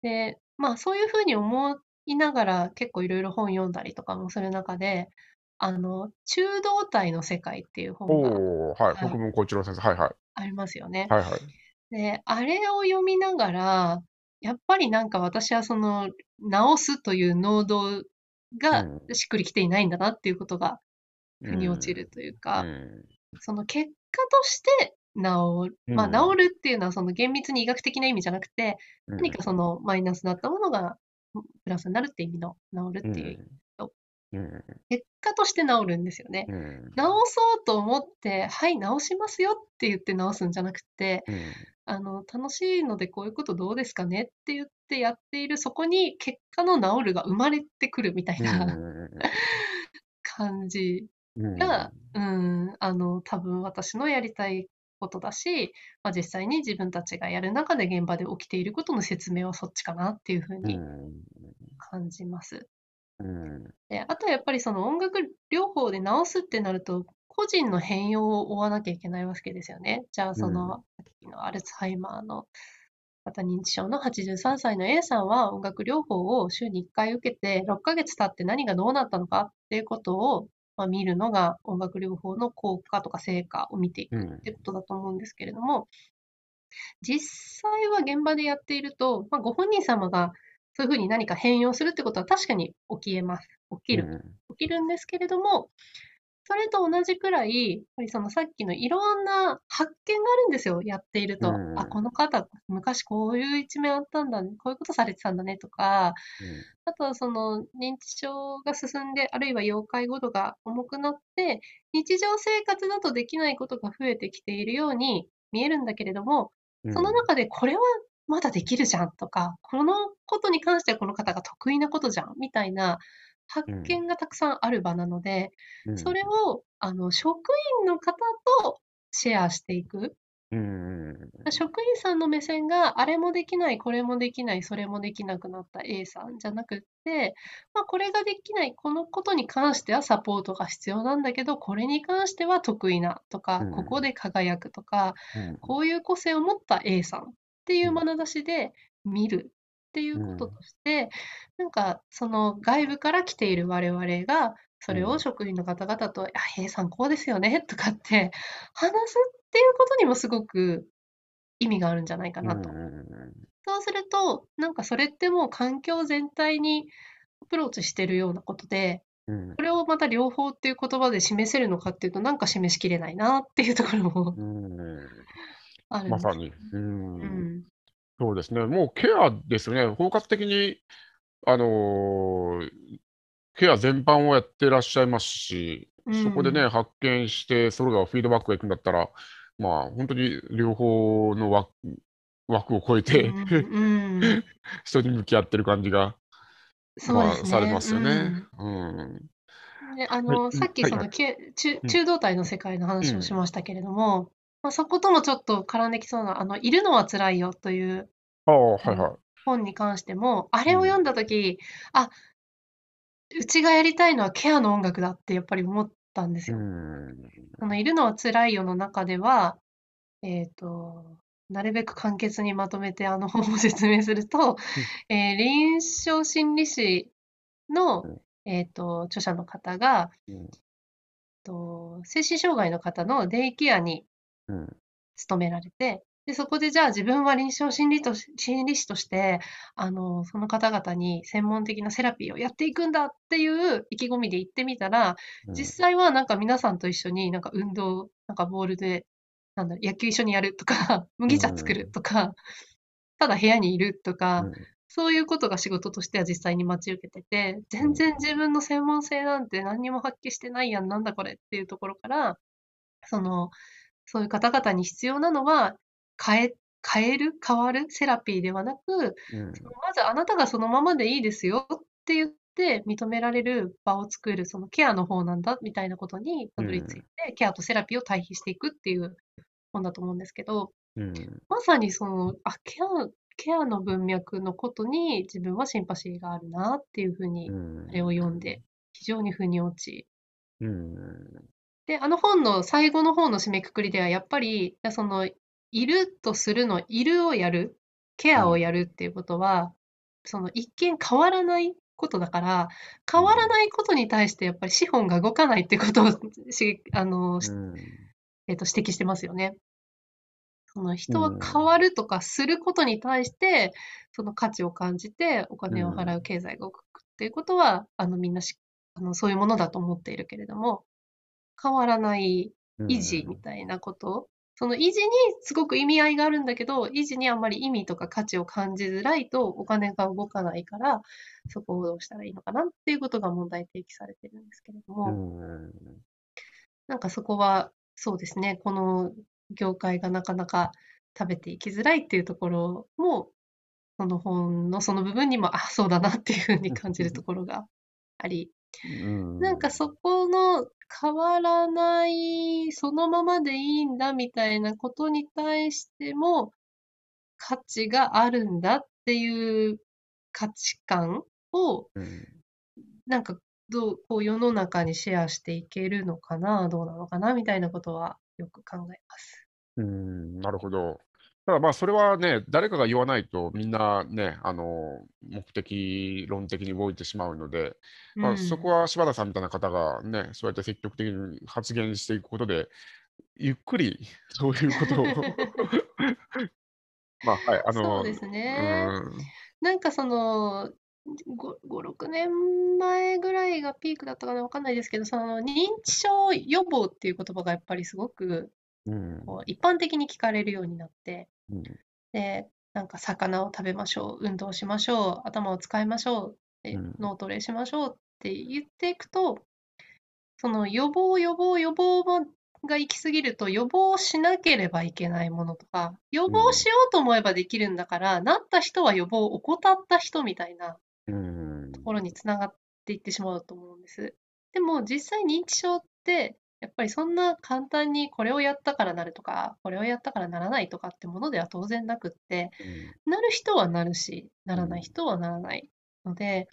で、まあそういうふうに思いながら結構いろいろ本読んだりとかもする中で、あの、中道体の世界っていう本が、おはい、国分光一郎先生、はいはい。ありますよね。はいはい。で、あれを読みながら、やっぱりなんか私はその、直すという能動がしっくりきていないんだなっていうことが、腑に落ちるというか、その結果として治る、まあ治るっていうのはその厳密に医学的な意味じゃなくて、何かそのマイナスだったものがプラスになるって意味の治るっていう結果として治るんですよね。うん、治そうと思って、はい、治しますよって言って治すんじゃなくて、うん、あの、楽しいのでこういうことどうですかねって言ってやっている、そこに結果の治るが生まれてくるみたいな、感じが、うん、あの、多分私のやりたいことだし、まあ、実際に自分たちがやる中で現場で起きていることの説明はそっちかなっていうふうに感じます。うん、であとはやっぱりその音楽療法で治すってなると、個人の変容を追わなきゃいけないわけですよね。じゃあ、その、うん、のアルツハイマーの型認知症の83歳の A さんは音楽療法を週に1回受けて、6ヶ月経って何がどうなったのかっていうことを、まあ、見るのが音楽療法の効果とか成果を見ていくってことだと思うんですけれども、実際は現場でやっていると、まあ、ご本人様がそういうふうに何か変容するってことは確かに起きえます。起きる。起きるんですけれども、それと同じくらい、やっぱりそのさっきのいろんな発見があるんですよ、やっていると。うん、あ、この方、昔こういう一面あったんだね、こういうことされてたんだねとか、うん、あとはその認知症が進んで、あるいは要介護度が重くなって、日常生活だとできないことが増えてきているように見えるんだけれども、その中でこれはまだできるじゃんとか、このことに関してはこの方が得意なことじゃんみたいな発見がたくさんある場なので、うん、それをあの職員の方とシェアしていく。うん、職員さんの目線があれもできない、これもできない、それもできなくなった A さんじゃなくって、まあ、これができない、このことに関してはサポートが必要なんだけど、これに関しては得意なとか、うん、ここで輝くとか、うん、こういう個性を持った A さんっていう眼差しで見るっていうこととして、うん、なんかその外部から来ている我々がそれを職員の方々と「うん、あ平さんこうですよね」とかって話すっていうことにもすごく意味があるんじゃないかなと。うん、そうするとなんかそれってもう環境全体にアプローチしてるようなことで、これをまた両方っていう言葉で示せるのかっていうとなんか示しきれないなっていうところも あるんです。まさに。うん。そうですね。もうケアですよね。包括的に、あのーケア全般をやってらっしゃいますし、そこでね、発見して、それがフィードバックがいくんだったら、まあ、本当に両方の枠枠を超えて、うん。人に向き合ってる感じが、まあ、されますよね。うん。で、あの、さっきその、中中道体の世界の話をしましたけれども、まあ、そこともちょっと絡んできそうな、あの、いるのは辛いよというああ、はいはい。本に関しても、あれを読んだ時、あ、うちがやりたいのはケアの音楽だってやっぱり思ったんですよ。そのいるのは辛いよの中では、えっと、なるべく簡潔にまとめてあの本を説明すると、えー臨床心理士の、えっと、著者の方が、と精神障害の方のデイケアに勤められて、で、そこでじゃあ自分は臨床心理と心理士として、あの、その方々に専門的なセラピーをやっていくんだっていう意気込みで行ってみたら、実際はなんか皆さんと一緒になんか運動、なんかボールでなんだ野球一緒にやるとか、麦茶作るとか、ただ部屋にいるとか、そういうことが仕事としては実際に待ち受けてて、全然自分の専門性なんて何にも発揮してないやん、なんだこれっていうところから、その、そういう方々に必要なのは、変え、変える、変わるセラピーではなく、うん、まずあなたがそのままでいいですよって言って認められる場を作る、そのケアの方なんだみたいなことにたどり着いて、うん、ケアとセラピーを対比していくっていう本だと思うんですけど、うん、まさにその、あ、ケア、ケアの文脈のことに自分はシンパシーがあるなっていうふうに、あれを読んで、非常に腑に落ち、うん、で、あの本の最後の方の締めくくりでは、やっぱり、その、いるとするの、いるをやる、ケアをやるっていうことは、その一見変わらないことだから、変わらないことに対してやっぱり資本が動かないっていうことを し、あの、えっと、指摘してますよね。その人は変わるとかすることに対して、その価値を感じてお金を払う経済が動くっていうことは、あのみんなしあのそういうものだと思っているけれども、変わらない維持みたいなこと、その維持にすごく意味合いがあるんだけど、維持にあんまり意味とか価値を感じづらいとお金が動かないから、そこをどうしたらいいのかなっていうことが問題提起されてるんですけれども、なんかそこはそうですね、この業界がなかなか食べていきづらいっていうところも、その本のその部分にも、あ、そうだなっていうふうに感じるところがあり、なんかそこの変わらない、そのままでいいんだみたいなことに対しても価値があるんだっていう価値観を、なんかどう、こう世の中にシェアしていけるのかな、どうなのかなみたいなことはよく考えます。うん、なるほど。ただまあそれはね、誰かが言わないとみんなね、あの、目的論的に動いてしまうので、まあ、そこは柴田さんみたいな方がね、そうやって積極的に発言していくことで、ゆっくり そういうことを まあ、はい、あそうですね。ん。なんかその、5、5、6年前ぐらいがピークだったかな、わかんないですけど、その認知症予防っていう言葉がやっぱりすごく、こう一般的に聞かれるようになって、うん。で、なんか魚を食べましょう、運動しましょう、頭を使いましょう、でうん。脳トレしましょうって言っていくと、その予防、予防、予防が行き過ぎると予防しなければいけないものとか、予防しようと思えばできるんだから、なった人は予防を怠った人みたいなところにつながっていってしまうと思うんです。でも実際認知症ってやっぱりそんな簡単にこれをやったからなるとか、これをやったからならないとかってものでは当然なくって、なる人はなるし、ならない人はならないので、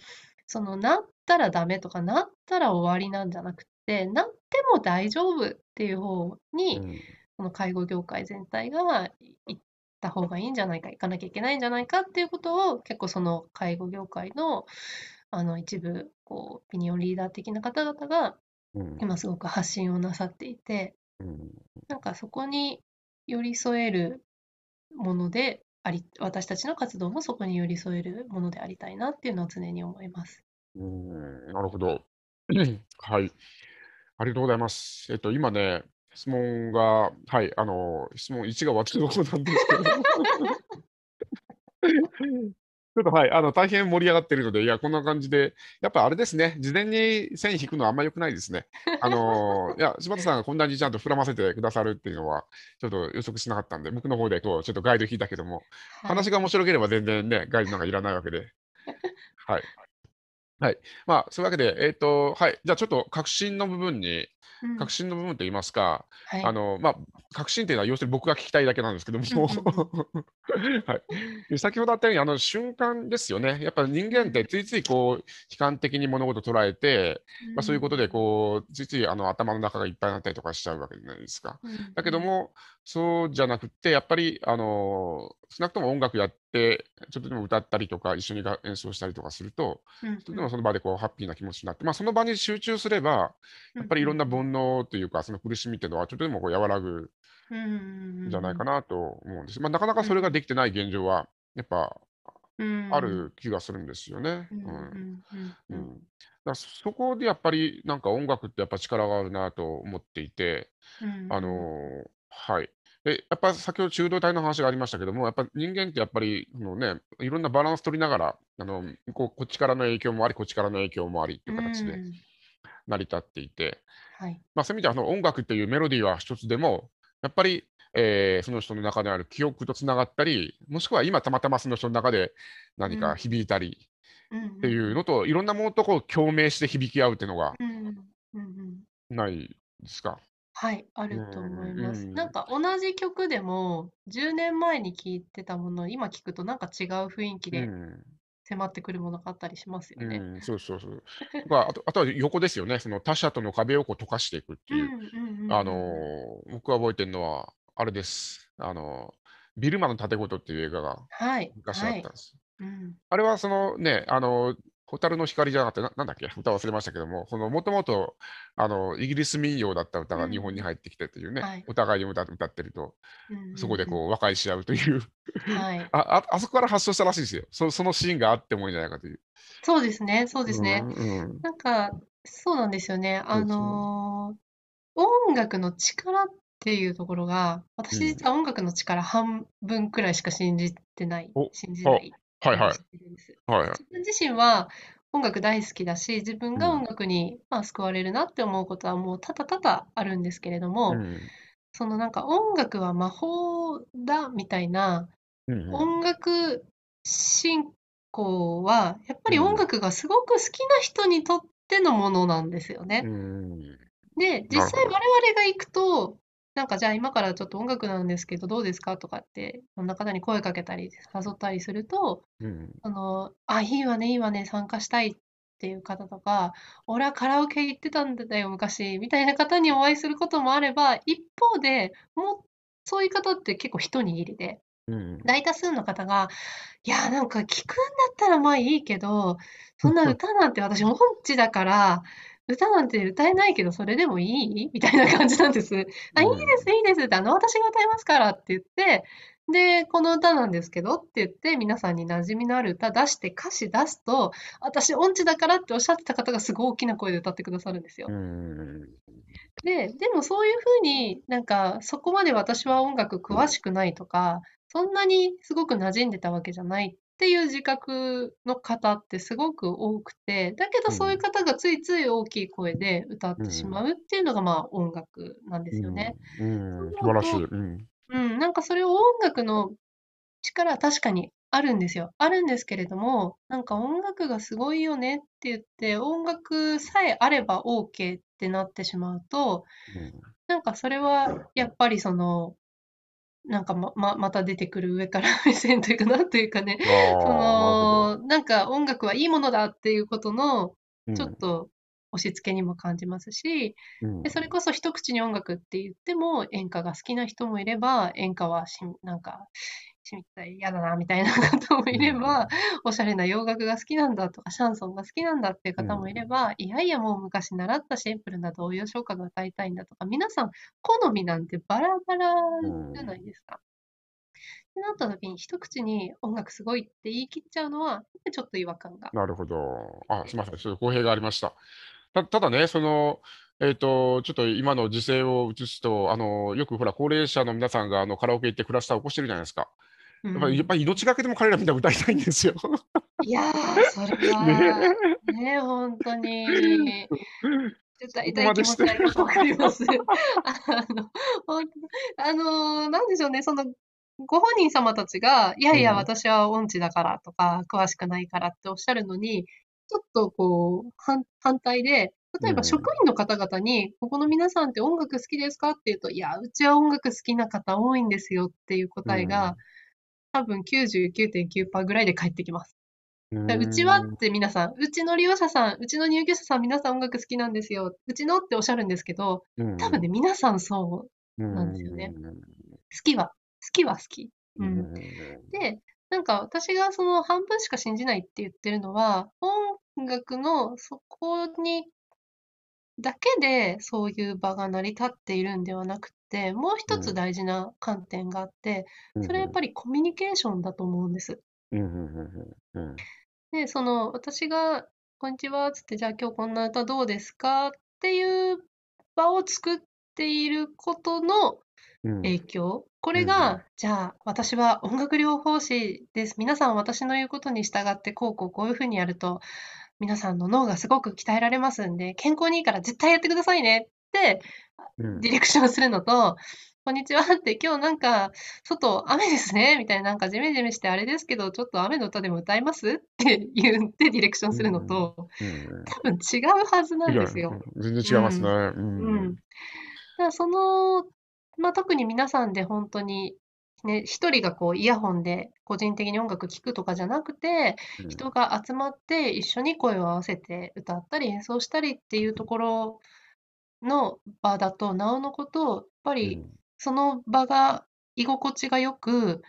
そのなったらダメとか、なったら終わりなんじゃなくて、なっても大丈夫っていう方に、この介護業界全体が行った方がいいんじゃないか、行かなきゃいけないんじゃないかっていうことを、結構その介護業界のあの一部、こう、オピニオンリーダー的な方々が今すごく発信をなさっていて、なんかそこに寄り添えるものであり、私たちの活動もそこに寄り添えるものでありたいなっていうのは常に思います。うん、なるほど。はい。ありがとうございます。えっと、今ね、質問が、はい、あの、質問1が終わってるところなんですけど。ちょっとはい、あの、大変盛り上がってるので、いや、こんな感じで、やっぱあれですね、事前に線引くのはあんま良くないですね。あの いや、柴田さんがこんなにちゃんと膨らませてくださるっていうのは、ちょっと予測しなかったんで、僕の方でこう、ちょっとガイド引いたけども、はい、話が面白ければ全然ね、ガイドなんかいらないわけで。はい。はい。まあ、そういうわけで、えっ、ー、と、はい。じゃあちょっと革新の部分に確信の部分といいますか、はい、あのまあ、確信というのは要するに僕が聞きたいだけなんですけども、はい、先ほどあったようにあの瞬間ですよね、やっぱ人間ってついついこう悲観的に物事を捉えて、まあ、そういうことでこうついついあの頭の中がいっぱいになったりとかしちゃうわけじゃないですか。だけども、そうじゃなくて、やっぱりあの少なくとも音楽やって、ちょっとでも歌ったりとか、一緒に演奏したりとかすると、ちょっとでもその場でこうハッピーな気持ちになって、まあ、その場に集中すれば、やっぱりいろんな煩悩というか、その苦しみっていうのは、ちょっとでもこう和らぐんじゃないかなと思うんです。まあ、なかなかそれができてない現状は、やっぱある気がするんですよね。そこでやっぱりなんか音楽ってやっぱ力があるなと思っていて、あのはい。で、やっぱ先ほど中道体の話がありましたけども、やっぱ人間ってやっぱり、のね、いろんなバランス取りながら、あの、ここっちからの影響もあり、こっちからの影響もありっていう形で成り立っていて、はい、まあそういう意味では、の音楽っていうメロディーは一つでも、やっぱり、えー、その人の中である記憶とつながったり、もしくは今たまたまその人の中で何か響いたりっていうのと、いろんなものとこう共鳴して響き合うっていうのがないですか？はい、あると思います。なんか同じ曲でも、10年前に聴いてたものを今聴くとなんか違う雰囲気で迫ってくるものがあったりしますよね。うん、そうそうそう。まあ、あとあとは横ですよね。その他者との壁をこう溶かしていくっていう。あの僕が覚えてるのは、あれです。あのビルマの盾事っていう映画が昔あったんです。はいうん、あれはそのね、あの蛍の光じゃなくてな、なんだっけ、歌忘れましたけども、もともとあのイギリス民謡だった歌が日本に入ってきてというね、うんはい、お互いに歌歌ってると、そこでこう和解し合うという。はい、ああ、あそこから発祥したらしいですよ。そ。そのシーンがあってもいいんじゃないかという。そうですね、そうですね。うんうん、なんか、そうなんですよね。あのー、音楽の力っていうところが、私実は音楽の力半分くらいしか信じてない、信じないはいはい。はいはい。自分自身は音楽大好きだし、自分が音楽に、まあ、救われるなって思うことはもう多々多々あるんですけれども、うん、そのなんか音楽は魔法だみたいな、うん音楽信仰は、やっぱり音楽がすごく好きな人にとってのものなんですよね。うん、で、実際我々が行くと、なんかじゃあ今からちょっと音楽なんですけどどうですか？とかって、いろんな方に声かけたり、誘ったりすると、うん。あの、あ、いいわね、いいわね、参加したいっていう方とか、俺はカラオケ行ってたんだよ、昔、みたいな方にお会いすることもあれば、一方で、もう、そういう方って結構一握りで、うん。大多数の方が、いや、なんか聞くんだったらまあいいけど、そんな歌なんて私音痴だから、歌なんて歌えないけど、それでもいい？みたいな感じなんです。あ、いいです、いいですって、あの、私が歌いますからって言って、で、この歌なんですけどって言って、皆さんに馴染みのある歌出して歌詞出すと、私音痴だからっておっしゃってた方がすごい大きな声で歌ってくださるんですよ。で、でもそういうふうになんかそこまで私は音楽詳しくないとか、そんなにすごく馴染んでたわけじゃないっていう自覚の方ってすごく多くて、だけどそういう方がついつい大きい声で歌ってしまうっていうのがまあ音楽なんですよね。うん、うん、素晴らしい。うん、うん、なんかそれを音楽の力は確かにあるんですよ。あるんですけれども、なんか音楽がすごいよねって言って、音楽さえあれば OK ってなってしまうと、うん、なんかそれはやっぱりそのなんかま、ま、また出てくる上から 目線というかなというかね、その、なんか音楽はいいものだっていうことの、ちょっと押し付けにも感じますし、うん、でそれこそ一口に音楽って言っても演歌が好きな人もいれば、演歌はし、なんか、しみたい嫌だなみたいな方もいれば、うん、おしゃれな洋楽が好きなんだとかシャンソンが好きなんだっていう方もいれば、うん、いやいやもう昔習ったシンプルな童謡唱歌が歌いたいんだとか皆さん好みなんてバラバラじゃないですか。ってなった時に一口に音楽すごいって言い切っちゃうのはちょっと違和感が。なるほど。あ、すみません。そういう公平がありました。たただね、その、えっ、ー、と、ちょっと今の時勢を移すと、あの、よくほら、高齢者の皆さんがあのカラオケ行ってクラスター起こしてるじゃないですか。やっぱり、やっぱり命がけでも彼らみんな歌いたいんですよ。いやー、それは、ね、ね本当に。歌いたい気持ちはよくわかります。あの、あの、なんでしょうね、その、ご本人様たちが、いやいや、私は音痴だからとか、詳しくないからっておっしゃるのに、ちょっとこう、反反対で、例えば職員の方々に、ここの皆さんって音楽好きですかって言うと、いや、うちは音楽好きな方多いんですよっていう答えが、多分99.9%ぐらいで返ってきます。うちはって皆さん、うちの利用者さん、うちの入居者さん、皆さん音楽好きなんですよ。うちのっておっしゃるんですけど、多分ね、皆さんそうなんですよね。好きは、好きは好き。うん、で、なんか私がその半分しか信じないって言ってるのは、音楽のそこにだけでそういう場が成り立っているんではなくて、もう一つ大事な観点があって、それはやっぱりコミュニケーションだと思うんです。で、その私が、こんにちは、つって、じゃあ今日こんな歌どうですか？っていう場を作っていることの影響、これが、うん、じゃあ私は音楽療法士です。皆さん私の言うことに従ってこうこうこういうふうにやると皆さんの脳がすごく鍛えられますんで健康にいいから絶対やってくださいね。ってディレクションするのと、こんにちはって、今日なんか、外雨ですねみたいな、なんかジメジメしてあれですけど、ちょっと雨の歌でも歌います？って言ってディレクションするのと、多分違うはずなんですよ。全然違いますね。うん。うん、だからその、まあ、特に皆さんで本当に、ね、一人がこうイヤホンで個人的に音楽聴くとかじゃなくて、人が集まって一緒に声を合わせて歌ったり演奏したりっていうところの場だと、なおのこと、やっぱりその場が居心地がよく、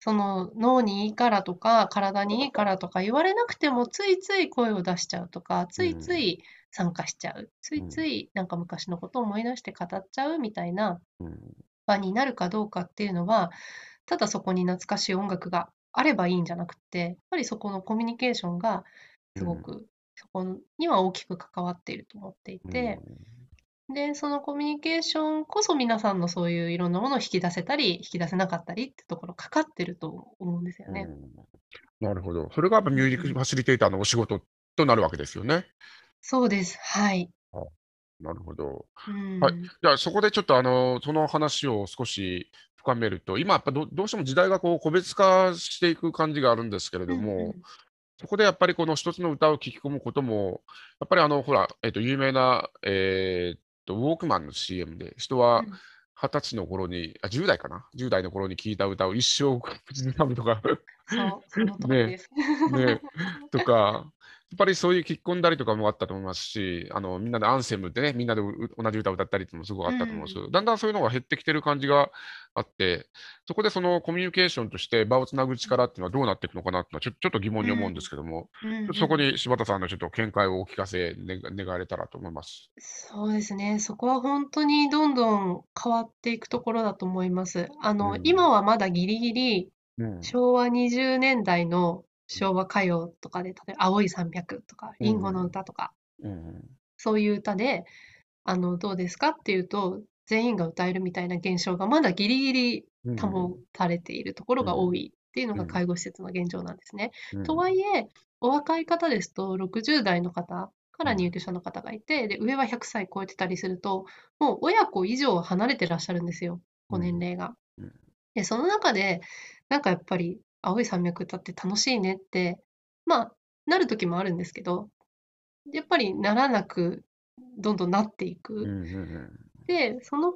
その脳にいいからとか、体にいいからとか言われなくても、ついつい声を出しちゃうとか、ついつい参加しちゃう、ついついなんか昔のことを思い出して語っちゃうみたいな場になるかどうかっていうのは、ただそこに懐かしい音楽があればいいんじゃなくて、やっぱりそこのコミュニケーションがすごくそこには大きく関わっていると思っていて、で、そのコミュニケーションこそ皆さんのそういういろんなものを引き出せたり、引き出せなかったりってところかかってると思うんですよね。なるほど。それがやっぱミュージックファシリテーターのお仕事となるわけですよね。そうです。はい。あ、なるほど。はい。じゃあそこでちょっとあの、その話を少し深めると、今やっぱどどうしても時代がこう個別化していく感じがあるんですけれどうんうも、ん。そこでやっぱりこの一つの歌を聴き込むことも、やっぱりあの、ほら、えっと、有名な、えーと、ウォークマンの CM で、人は二十歳の頃に、あ、10代かな ?10 代の頃に聴いた歌を一生口ずさむとか。ね、ね、とか、やっぱりそういう聞き込んだりとかもあったと思いますし、あのみんなでアンセムってね、みんなで同じ歌を歌ったりってもすごくあったと思うんです。けど、うん、だんだんそういうのが減ってきてる感じがあって、そこでそのコミュニケーションとして場をつなぐ力っていうのはどうなっていくのかなっていうのはちょちょっと疑問に思うんですけども、うん。うん、そこに柴田さんのちょっと見解をお聞かせ願われたらと思います。そうですね、そこは本当にどんどん変わっていくところだと思います。あの、今はまだギリギリ、昭和20年代の昭和歌謡とかで、例えば青い300とか、リンゴの歌とか、うん、そういう歌で、あの、どうですかっていうと、全員が歌えるみたいな現象がまだギリギリ保たれているところが多いっていうのが介護施設の現状なんですね。うん、とはいえ、お若い方ですと、60代の方から入居者の方がいて、で、上は100歳超えてたりすると、もう親子以上離れてらっしゃるんですよ、ご年齢が。で、その中で、なんかやっぱり青い山脈歌って楽しいねって、まあ、なる時もあるんですけど、やっぱりならなく、どんどんなっていく。で、その、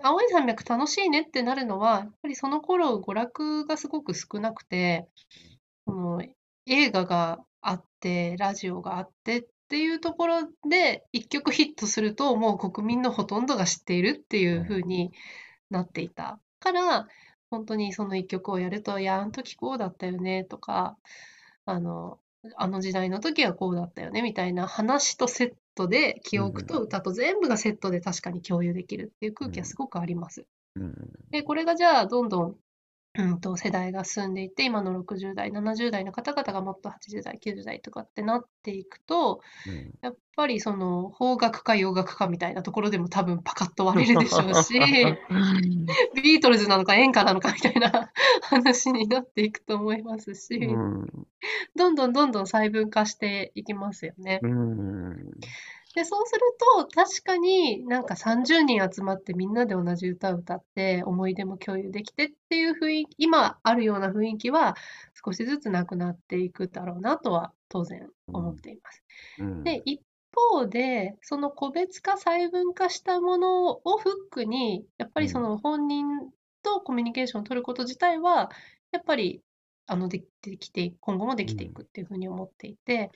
青い山脈楽しいねってなるのは、やっぱりその頃娯楽がすごく少なくて、その映画があって、ラジオがあってっていうところで、一曲ヒットすると、もう国民のほとんどが知っているっていう風になっていたから、本当にその一曲をやると、いや、あの時こうだったよねとか、あの、あの時代の時はこうだったよねみたいな話とセットで、記憶と歌と全部がセットで確かに共有できるっていう空気はすごくあります。で、これがじゃあどんどんうんと、世代が進んでいって、今の60代、70代の方々がもっと80代、90代とかってなっていくと、うん、やっぱりその邦楽か洋楽かみたいなところでも多分パカッと割れるでしょうし、ビートルズなのか演歌なのかみたいな 話になっていくと思いますし、うん、どんどんどんどん細分化していきますよね。うんで、そうすると、確かになんか30人集まってみんなで同じ歌を歌って、思い出も共有できてっていう雰囲気、今あるような雰囲気は少しずつなくなっていくだろうなとは当然思っています。うん、で、一方で、その個別化、細分化したものをフックに、やっぱりその本人とコミュニケーションを取ること自体は、やっぱりあの、できて今後もできていくっていうふうに思っていて、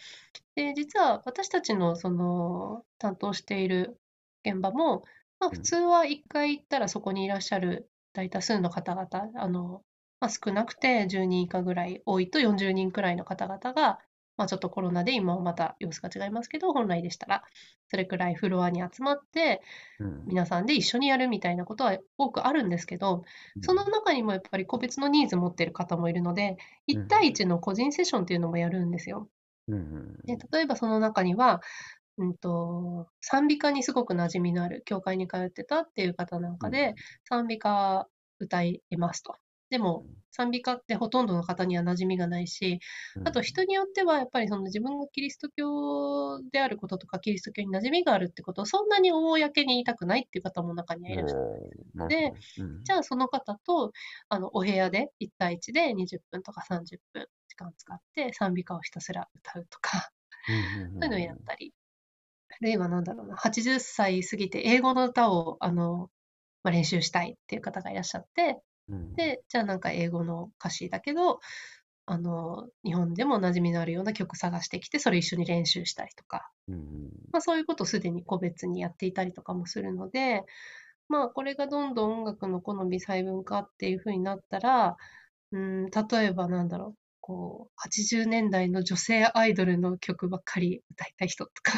で、実は私たちのその担当している現場も、まあ、普通は1回行ったらそこにいらっしゃる大多数の方々、あの、まあ、少なくて10人以下ぐらい、多いと40人くらいの方々が、まあ、ちょっとコロナで今はまた様子が違いますけど、本来でしたら、それくらいフロアに集まって、皆さんで一緒にやるみたいなことは多くあるんですけど、その中にもやっぱり個別のニーズ持ってる方もいるので、1対1の個人セッションっていうのもやるんですよ。で例えばその中には、うんと、賛美歌にすごく馴染みのある教会に通ってたっていう方なんかで、賛美歌歌いますと。でも、賛美歌ってほとんどの方には馴染みがないし、あと人によってはやっぱりその自分がキリスト教であることとか、キリスト教に馴染みがあるってことをそんなに公に言いたくないっていう方も中にはいらっしゃる。で、じゃあその方と、あの、お部屋で1対1で20分とか30分時間使って賛美歌をひたすら歌うとか、そういうのをやったり。あるいはなんだろうな、80歳過ぎて英語の歌を、あの、まあ、練習したいっていう方がいらっしゃって、で、じゃあなんか英語の歌詞だけど、あの、日本でも馴染みのあるような曲探してきて、それ一緒に練習したりとか、まあ、そういうことをすでに個別にやっていたりとかもするので、まあ、これがどんどん音楽の好み細分化っていう風になったら、うん、例えばなんだろう、こう、80年代の女性アイドルの曲ばっかり歌いたい人とか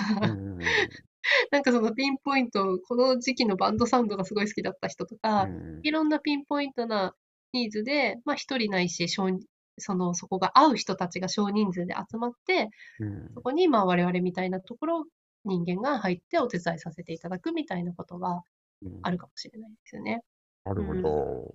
なんかそのピンポイント、この時期のバンドサウンドがすごい好きだった人とか、いろんなピンポイントなニーズで、まあ一人ないし、その、そこが合う人たちが少人数で集まって、そこにまあ我々みたいなところ、人間が入ってお手伝いさせていただくみたいなことはあるかもしれないですよね。なるほど。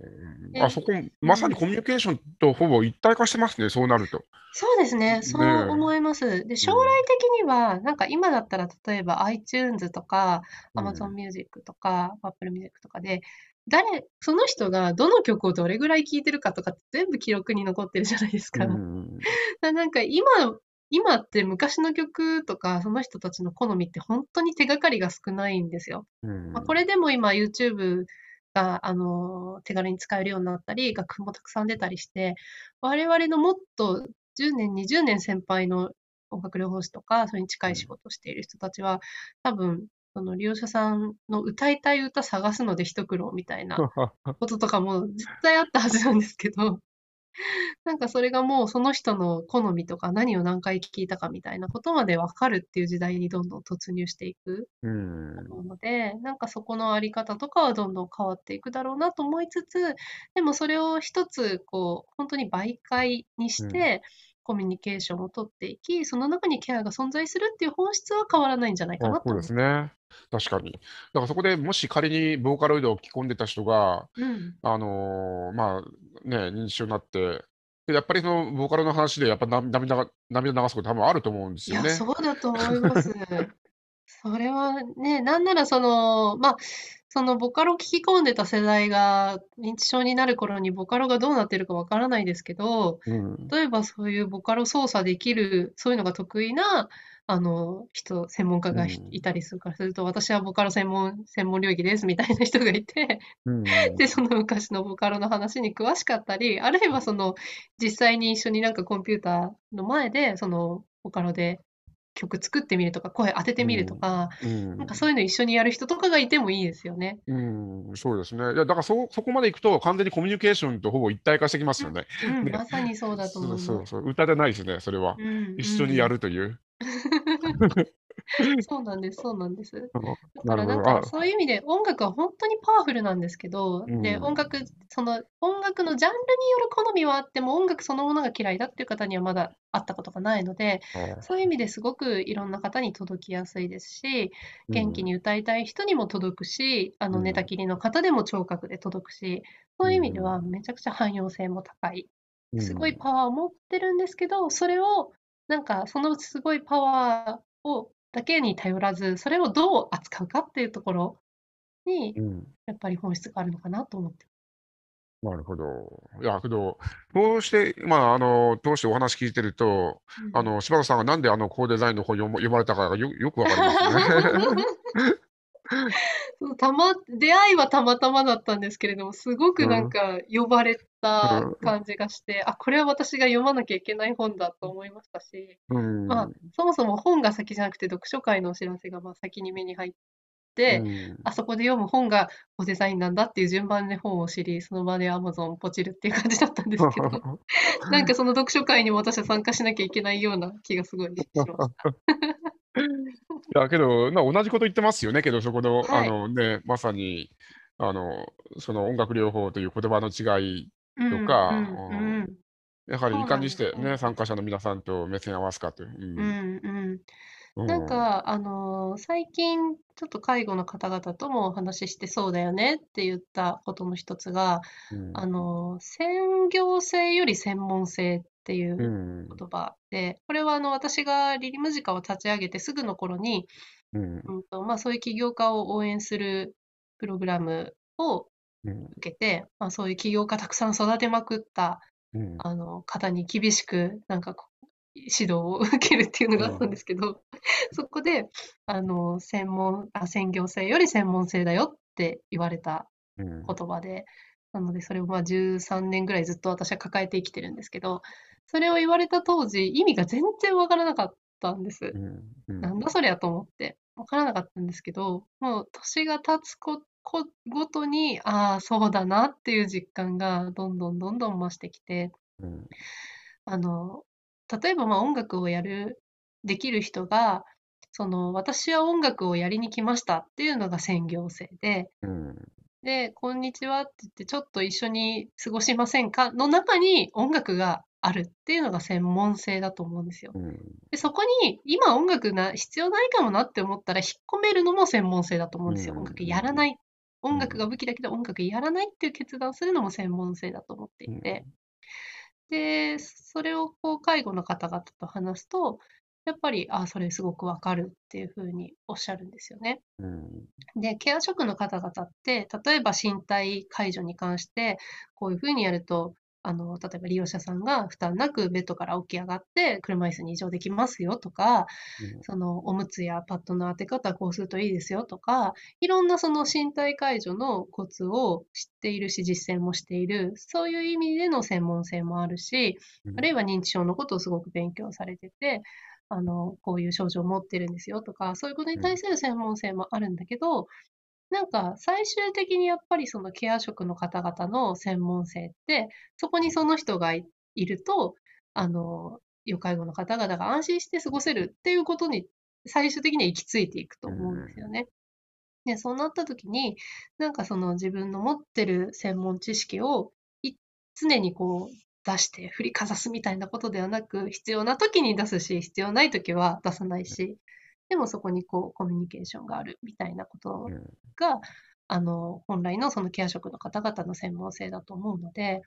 うん、あそこ、まさにコミュニケーションとほぼ一体化してますね、そうなると。そうですね、そう思います。で、将来的には、なんか今だったら例えば iTunes とか Amazon Music とか Apple Music とかで、誰、その人がどの曲をどれぐらい聴いてるかとかって全部記録に残ってるじゃないですか。うん、なんか今、今って昔の曲とかその人たちの好みって本当に手がかりが少ないんですよ。うん、まあ、これでも今 YouTube が、あの、手軽に使えるようになったり、楽譜もたくさん出たりして、我々のもっと10年、20年先輩の音楽療法士とか、それに近い仕事をしている人たちは、多分、その利用者さんの歌いたい歌探すので一苦労みたいな こととかも絶対あったはずなんですけど、なんかそれがもうその人の好みとか何を何回聞いたかみたいなことまでわかるっていう時代にどんどん突入していくので、なんかそこのあり方とかはどんどん変わっていくだろうなと思いつつ、でもそれを一つこう本当に媒介にして、コミュニケーションを取っていき、その中にケアが存在するっていう本質は変わらないんじゃないかなとそうですね。確かに。だからそこでもし仮にボーカロイドを着込んでた人が、うん。あの、まあ、ね、認知症になって、で、やっぱりそのボーカルの話でやっぱな涙が涙流すこと多分あると思うんですいよや、そうだと思います。それはね、なんならその、まあ、そのボカロ聴き込んでた世代が認知症になる頃にボカロがどうなってるかわからないですけど、うん。例えばそういうボカロ操作できる、そういうのが得意な、あの、人、専門家がいたりするからすると、私はボカロ専門、専門領域ですみたいな人がいて、うんで、その昔のボカロの話に詳しかったり、あるいはその、実際に一緒になんかコンピューターの前で、その、ボカロで曲作ってみるとか、声当ててみるとか、うん。なんかそういうの一緒にやる人とかがいてもいいですよね。うん、そうですね。いや、だからそそこまで行くと、完全にコミュニケーションとほぼ一体化してきますよね。うん、ね。まさにそうだと思いそうそうそう、歌じゃないですね、それは。うん、一緒にやるという。そうなんです、そうなんです。だなからなんかそういう意味で音楽は本当にパワフルなんですけど、で、音楽、その音楽のジャンルによる好みはあっても音楽そのものが嫌いだっていう方にはまだ会ったことがないので、そういう意味ですごくいろんな方に届きやすいですし、元気に歌いたい人にも届くし、あの寝たきりの方でも聴覚で届くし、そういう意味ではめちゃくちゃ汎用性も高い。すごいパワーを持ってるんですけど、それをなんかそのすごいパワーをだけに頼らず、それをどう扱うかっていうところに、うん。やっぱり本質があるのかなと思ってなるほど。いや、けど、こうして、まあ、あの、通してお話聞いてると、あの、柴田さんがなんであのコーデザインの本読読まれたかがよよくわかりますね。そうたま、出会いはたまたまだったんですけれども、すごくなんか呼ばれた感じがして、あ、これは私が読まなきゃいけない本だと思いましたし、うん。まあ、そもそも本が先じゃなくて読書会のお知らせがまあ先に目に入って、うん。あそこで読む本がコデザインなんだっていう順番で本を知り、その場で Amazon ポチるっていう感じだったんですけど、なんかその読書会にも私は参加しなきゃいけないような気がすごいしました。いや、けど、ま、同じこと言ってますよね、けど、そこの、あはい。のね、まさに、あの、その音楽療法という言葉の違いうとか、んうんううん、ん。やはりいかにしてね、そうなんです。参加者の皆さんと目線を合わすかという。ううん。んうん。なんか、あの、最近、ちょっと介護の方々ともお話ししてそうだよねって言ったことの一つが、うんあの、専業性より専門性っていううん。言葉で、これはあの、私がリリムジカを立ち上げてすぐの頃に、うん。うんと、まあ、そういう起業家を応援するプログラムをうん。受けて、まあ、そういう起業家たくさん育てまくったうん。あの方に厳しくなんか指導を受けるっていうのがあったんですけど、そこであの専門あ専業性より専門性だよって言われたうん。言葉で、なのでそれをまあ13年ぐらいずっと私は抱えて生きてるんですけど、それを言われた当時意味が全然わからなかったんです。うんうん。なんだそりゃと思って、わからなかったんですけど、もう年が経つここごとに、ああ、そうだなっていう実感がどんどんどんどん増してきて、うん。あの、例えばまあ音楽をやる、できる人が、その、私は音楽をやりに来ましたっていうのが専業性で、うん。で、こんにちはって言って、ちょっと一緒に過ごしませんかの中に音楽があるっていうのが専門性だと思うんですよ。うんで、そこに今音楽な必要ないかもなって思ったら引っ込めるのも専門性だと思うんですよ。うん音楽やらない。音楽が武器だけど音楽やらないっていう決断するのも専門性だと思っていて。で、それをこう介護の方々と話すと、やっぱり、あ、それすごくわかるっていうふうにおっしゃるんですよね。うんで、ケア職の方々って、例えば身体介助に関して、こういうふうにやると、あの、例えば利用者さんが負担なくベッドから起き上がって車椅子に移動できますよとか、そのおむつやパッドの当て方こうするといいですよとか、いろんなその身体介助のコツを知っているし、実践もしている、そういう意味での専門性もあるし、うん。あるいは認知症のことをすごく勉強されてて、あの、こういう症状を持ってるんですよとか、そういうことに対する専門性もあるんだけど、なんか最終的にやっぱりそのケア職の方々の専門性って、そこにその人がいいると、あの、要介護の方々が安心して過ごせるっていうことに最終的には行き着いていくと思うんですよね。で、そうなった時に、なんかその自分の持ってる専門知識をい常にこう出して振りかざすみたいなことではなく、必要な時に出すし、必要ない時は出さないし、でもそこにこうコミュニケーションがあるみたいなことうんが、あの、本来のそのケア職の方々の専門性だと思うので、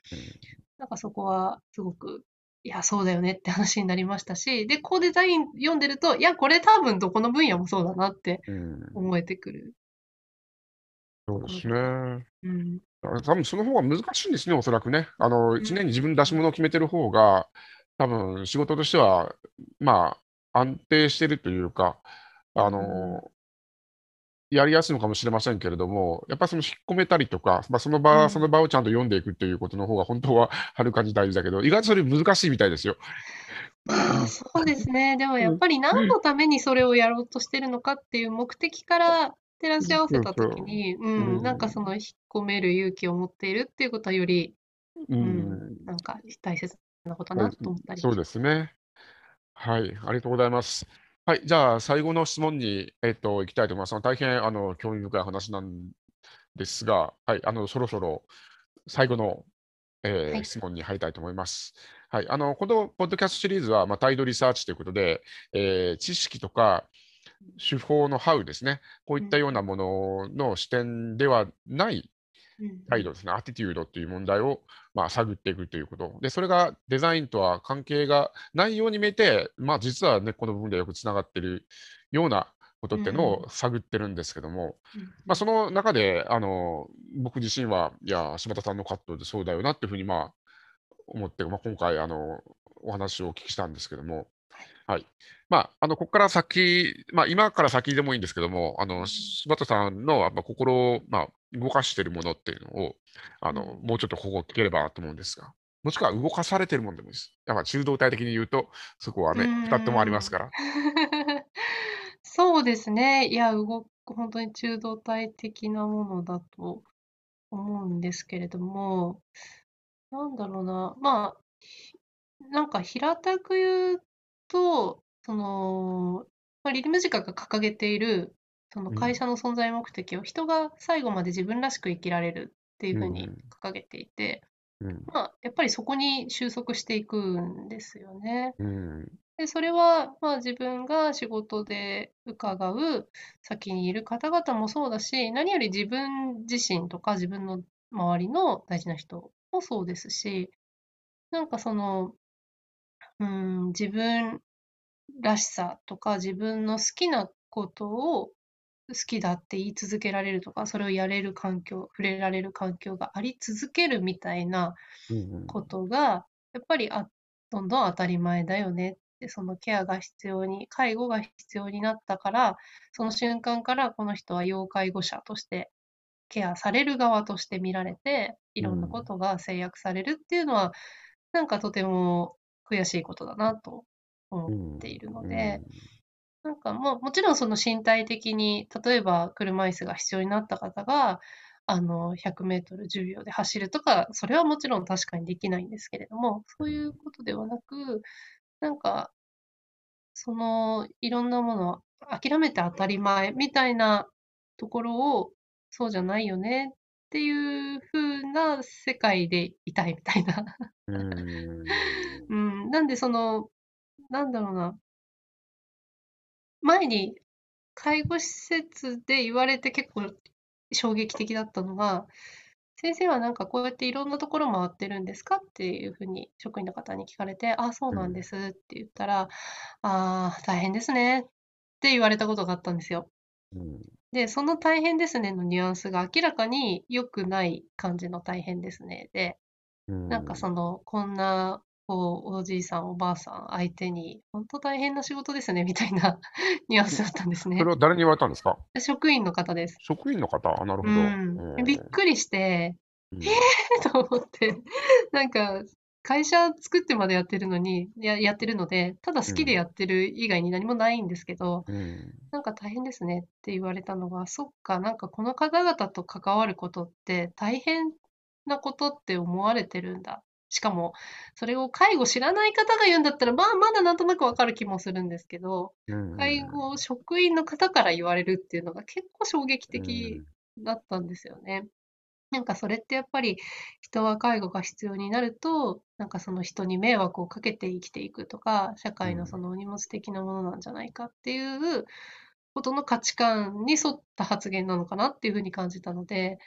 なんかそこはすごく、いや、そうだよねって話になりましたし、で、コーデザイン読んでると、いや、これ多分どこの分野もそうだなってうん思えてくる。そうですね。うん。多分その方が難しいんですね、おそらくね。あの、ん常に自分で出し物を決めてる方が、多分仕事としては、まあ、安定してるというか、あの、やりやすいのかもしれませんけれども、やっぱりその引っ込めたりとか、まあ、そのう場、んその場をちゃんと読んでいくっていうことの方が本当ははるかに大事だけど、意外とそれ難しいみたいですよ。まあ、そうですね。でもやっぱり何のためにそれをやろうとしてるのかっていう目的から照らし合わせたときに、ううんん、なんかその引っ込める勇気を持っているっていうことはより、ううん、ん、なんか大切なことだなと思ったり。そうですね。はい、ありがとうございます。はい、じゃあ最後の質問に、えっと、行きたいと思います。大変あの興味深い話なんですが、はい、あのそろそろ最後の、えーはい質問に入りたいと思います。はい、あのこのポッドキャストシリーズは、まあ、態度リサーチということで、えー知識とか手法の How ですね、こういったようなものの視点ではないうん態度ですね、アティテュードという問題を、まあ、探っていくということ。で、それがデザインとは関係がないように見えて、まあ、実は根っこの部分でよくつながっているようなことっていうのを探ってるんですけども、うん。まあ、その中で、あの、僕自身は、いや、柴田さんのカットでそうだよなっていうふうに、まあ、思って、まあ、今回、あの、お話をお聞きしたんですけども、はい。まあ、あの、ここから先、まあ、今から先でもいいんですけども、あの、柴田さんの、まあ、心を、まあ、動かしているものっていうのを、あの、もうちょっとここ聞ければなと思うんですが、もしくは動かされているものでもいいです。やっぱ中道体的に言うと、そこはね、うん二つともありますから。そうですね。いや、動く、本当に中道体的なものだと思うんですけれども、なんだろうな。まあ、ひなんか平たく言うと、その、まあ、リリムジカが掲げている、そのうん会社の存在目的を人が最後まで自分らしく生きられるっていうふうにうん掲げていて、うん。まあ、やっぱりそこに収束していくんですよね。うん。で、それは、まあ自分が仕事で伺う先にいる方々もそうだし、何より自分自身とか自分の周りの大事な人もそうですし、なんかその、うん、自分らしさとか自分の好きなことを好きだって言い続けられるとか、それをやれる環境、触れられる環境があり続けるみたいなことが、やっぱりあどんどん当たり前だよねってそのケアが必要に、介護が必要になったから、その瞬間からこの人は要介護者としてケアされる側として見られて、いろんなことが制約されるっていうのは、なんかとても悔しいことだなと思っているので、なんかももちろんその身体的に、例えば車椅子が必要になった方が、あの、100メートル10秒で走るとか、それはもちろん確かにできないんですけれども、そういうことではなく、なんか、その、いろんなものを諦めて当たり前みたいなところを、そうじゃないよねっていう風な世界でいたいみたいな。うん。うん、なんでその、なんだろうな。前に介護施設で言われて結構衝撃的だったのが、先生はなんかこうやっていろんなところ回ってるんですかっていうふうに職員の方に聞かれて、あ、そうなんですって言ったら、ああ、大変ですねって言われたことがあったんですよ。うん、で、その大変ですねのニュアンスが明らかに良くない感じの大変ですねで、なんかその、こんなこう、おじいさん、おばあさん相手に、本当大変な仕事ですね、みたいな ニュアンスだったんですね。それは誰に言われたんですか？職員の方です。職員の方？なるほど。うん、びっくりして、うん、えー？と思って、なんか、会社作ってまでやってるのに、ややってるので、ただ好きでやってる以外に何もないんですけど、うん、なんか大変ですねって言われたのが、そっか、なんかこの方々と関わることって大変なことって思われてるんだしかも、それを介護知らない方が言うんだったら、まあ、まだなんとなくわかる気もするんですけど、介護職員の方から言われるっていうのが結構衝撃的だったんですよね。なんかそれってやっぱり人は介護が必要になると、なんかその人に迷惑をかけて生きていくとか、社会のそのお荷物的なものなんじゃないかっていうことの価値観に沿った発言なのかなっていうふうに感じたので、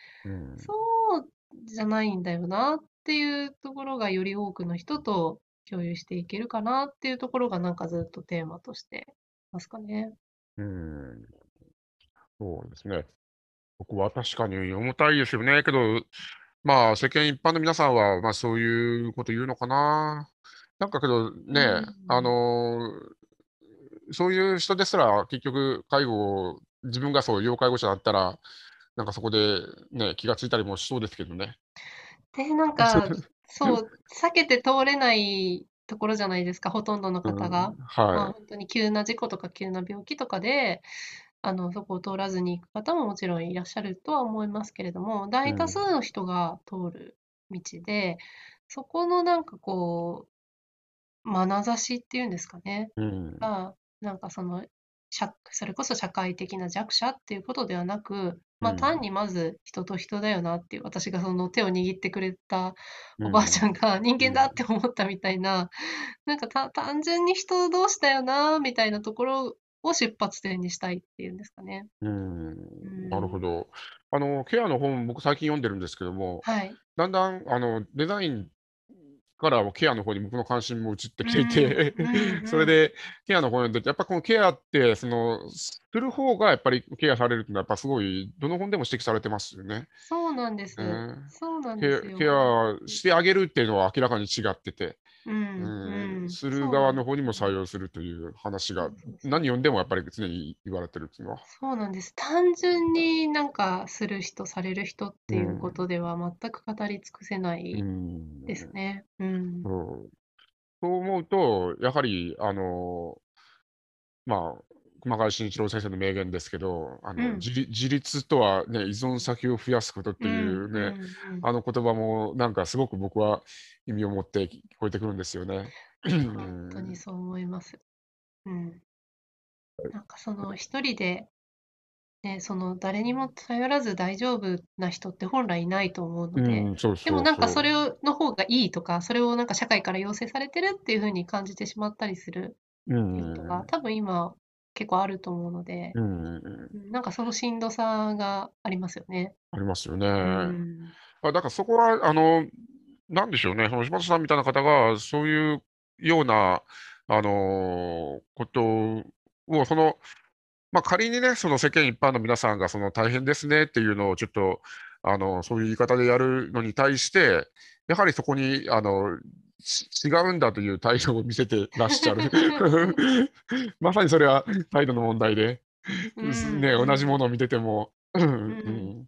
そうじゃないんだよなっっていうところがより多くの人と共有していけるかなっていうところがなんかずっとテーマとしてますかね。うん。そうですね。僕は確かに重たいですよね。けど、まあ世間一般の皆さんは、まあそういうこと言うのかな。なんかけどね、あのそういう人ですら結局介護自分がそう要介護者だったら、なんかそこでね、気がついたりもしそうですけどね。で、なんか、そう、避けて通れないところじゃないですか、ほとんどの方が。まあ、は本当に急な事故とか急な病気とかで、あの、そこを通らずに行く方ももちろんいらっしゃるとは思いますけれども、大多数の人が通る道で、そこのなんかこう、眼差しっていうんですかね、うん。が、なんかその、それこそ社会的な弱者っていうことではなく、まあ、単にまず人と人だよなっていう、私がその手を握ってくれたおばあちゃんが人間だって思ったみたいな、なんかた単純に人同士だよなみたいなところを出発点にしたいっていうんですかね。うん、なるほど。あの、ケアの本、僕最近読んでるんですけども、はい。だんだん、あの、デザインからケアの方に僕の関心も移ってきていてそれでケアの方にやっぱこのケアって、その、する方がやっぱりケアされるっていうのは、やっぱすごい、どの本でも指摘されてますよね。そうなんです。そうなんですよ。ケアしてあげるっていうのは明らかに違ってて。うん、する側の方にも採用するという話が、何読んでもやっぱり常に言われてるっていうのは。そうなんです。単純になんかする人、される人っていうことでは全く語り尽くせないですね。うん。そう思うと、やはり、あの、まあ、熊谷慎一郎先生の名言ですけど、あの、うん、自自立とは、ね、依存先を増やすことっていうね、うんうんうん、あの言葉もなんかすごく僕は意味を持って聞こえてくるんですよね。本当にそう思います。うん。なんかその一人で、ね、その誰にも頼らず大丈夫な人って本来いないと思うので、うん、そうそうでもなんかそれの方がいいとか、それをなんか社会から要請されてるっていうふうに感じてしまったりするうん多分今結構あると思うので、うんうんなんかそのしんどさがありますよね。ありますよね。うん。あだからそこは、あの、なんでしょうね、その柴田さんみたいな方が、そういうような、あのことを、その、まあ、仮にね、その世間一般の皆さんがその大変ですねっていうのをちょっと、あの、そういう言い方でやるのに対して、やはりそこに、あの、ち違うんだという態度を見せてらっしゃる。まさにそれは態度の問題で、うんね、同じもの。のを見てても、うんうん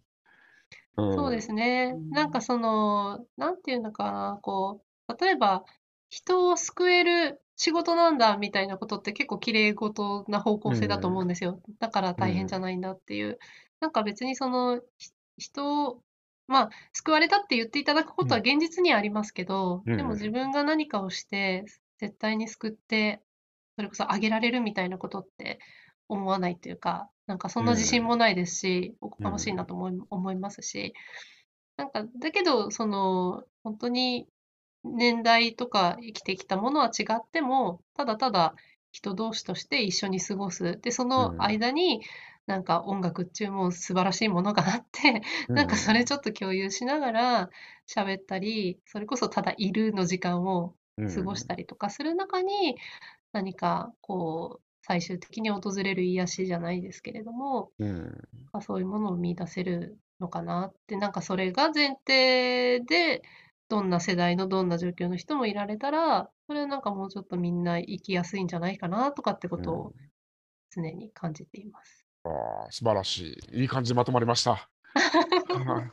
そうですね。なんかその、なんていうのかな、こう、例えば、人を救える仕事なんだみたいなことって結構綺麗事な方向性だと思うんですよ。だから大変じゃないんだっていう。なんか別にその、ひ人を、まあ、救われたって言っていただくことは現実にはありますけど、うん。でも自分が何かをして、絶対に救って、それこそあげられるみたいなことって思わないっていうか、なんかそんな自信もないですし、おこがましいなと思い思いますし、なんか、だけど、その、本当に年代とか生きてきたものは違っても、ただただ人同士として一緒に過ごす。で、その間に、なんか音楽っていうも素晴らしいものがあって、なんかそれちょっと共有しながら喋ったり、それこそただいるの時間を過ごしたりとかする中に、何かこう、最終的に訪れる癒しじゃないですけれども、うん。まあそういうものを見出せるのかなって、なんかそれが前提で、どんな世代のどんな状況の人もいられたら、それはなんかもうちょっとみんな生きやすいんじゃないかなとかってことを常に感じています。ああ、素晴らしい。いい感じでまとまりました。は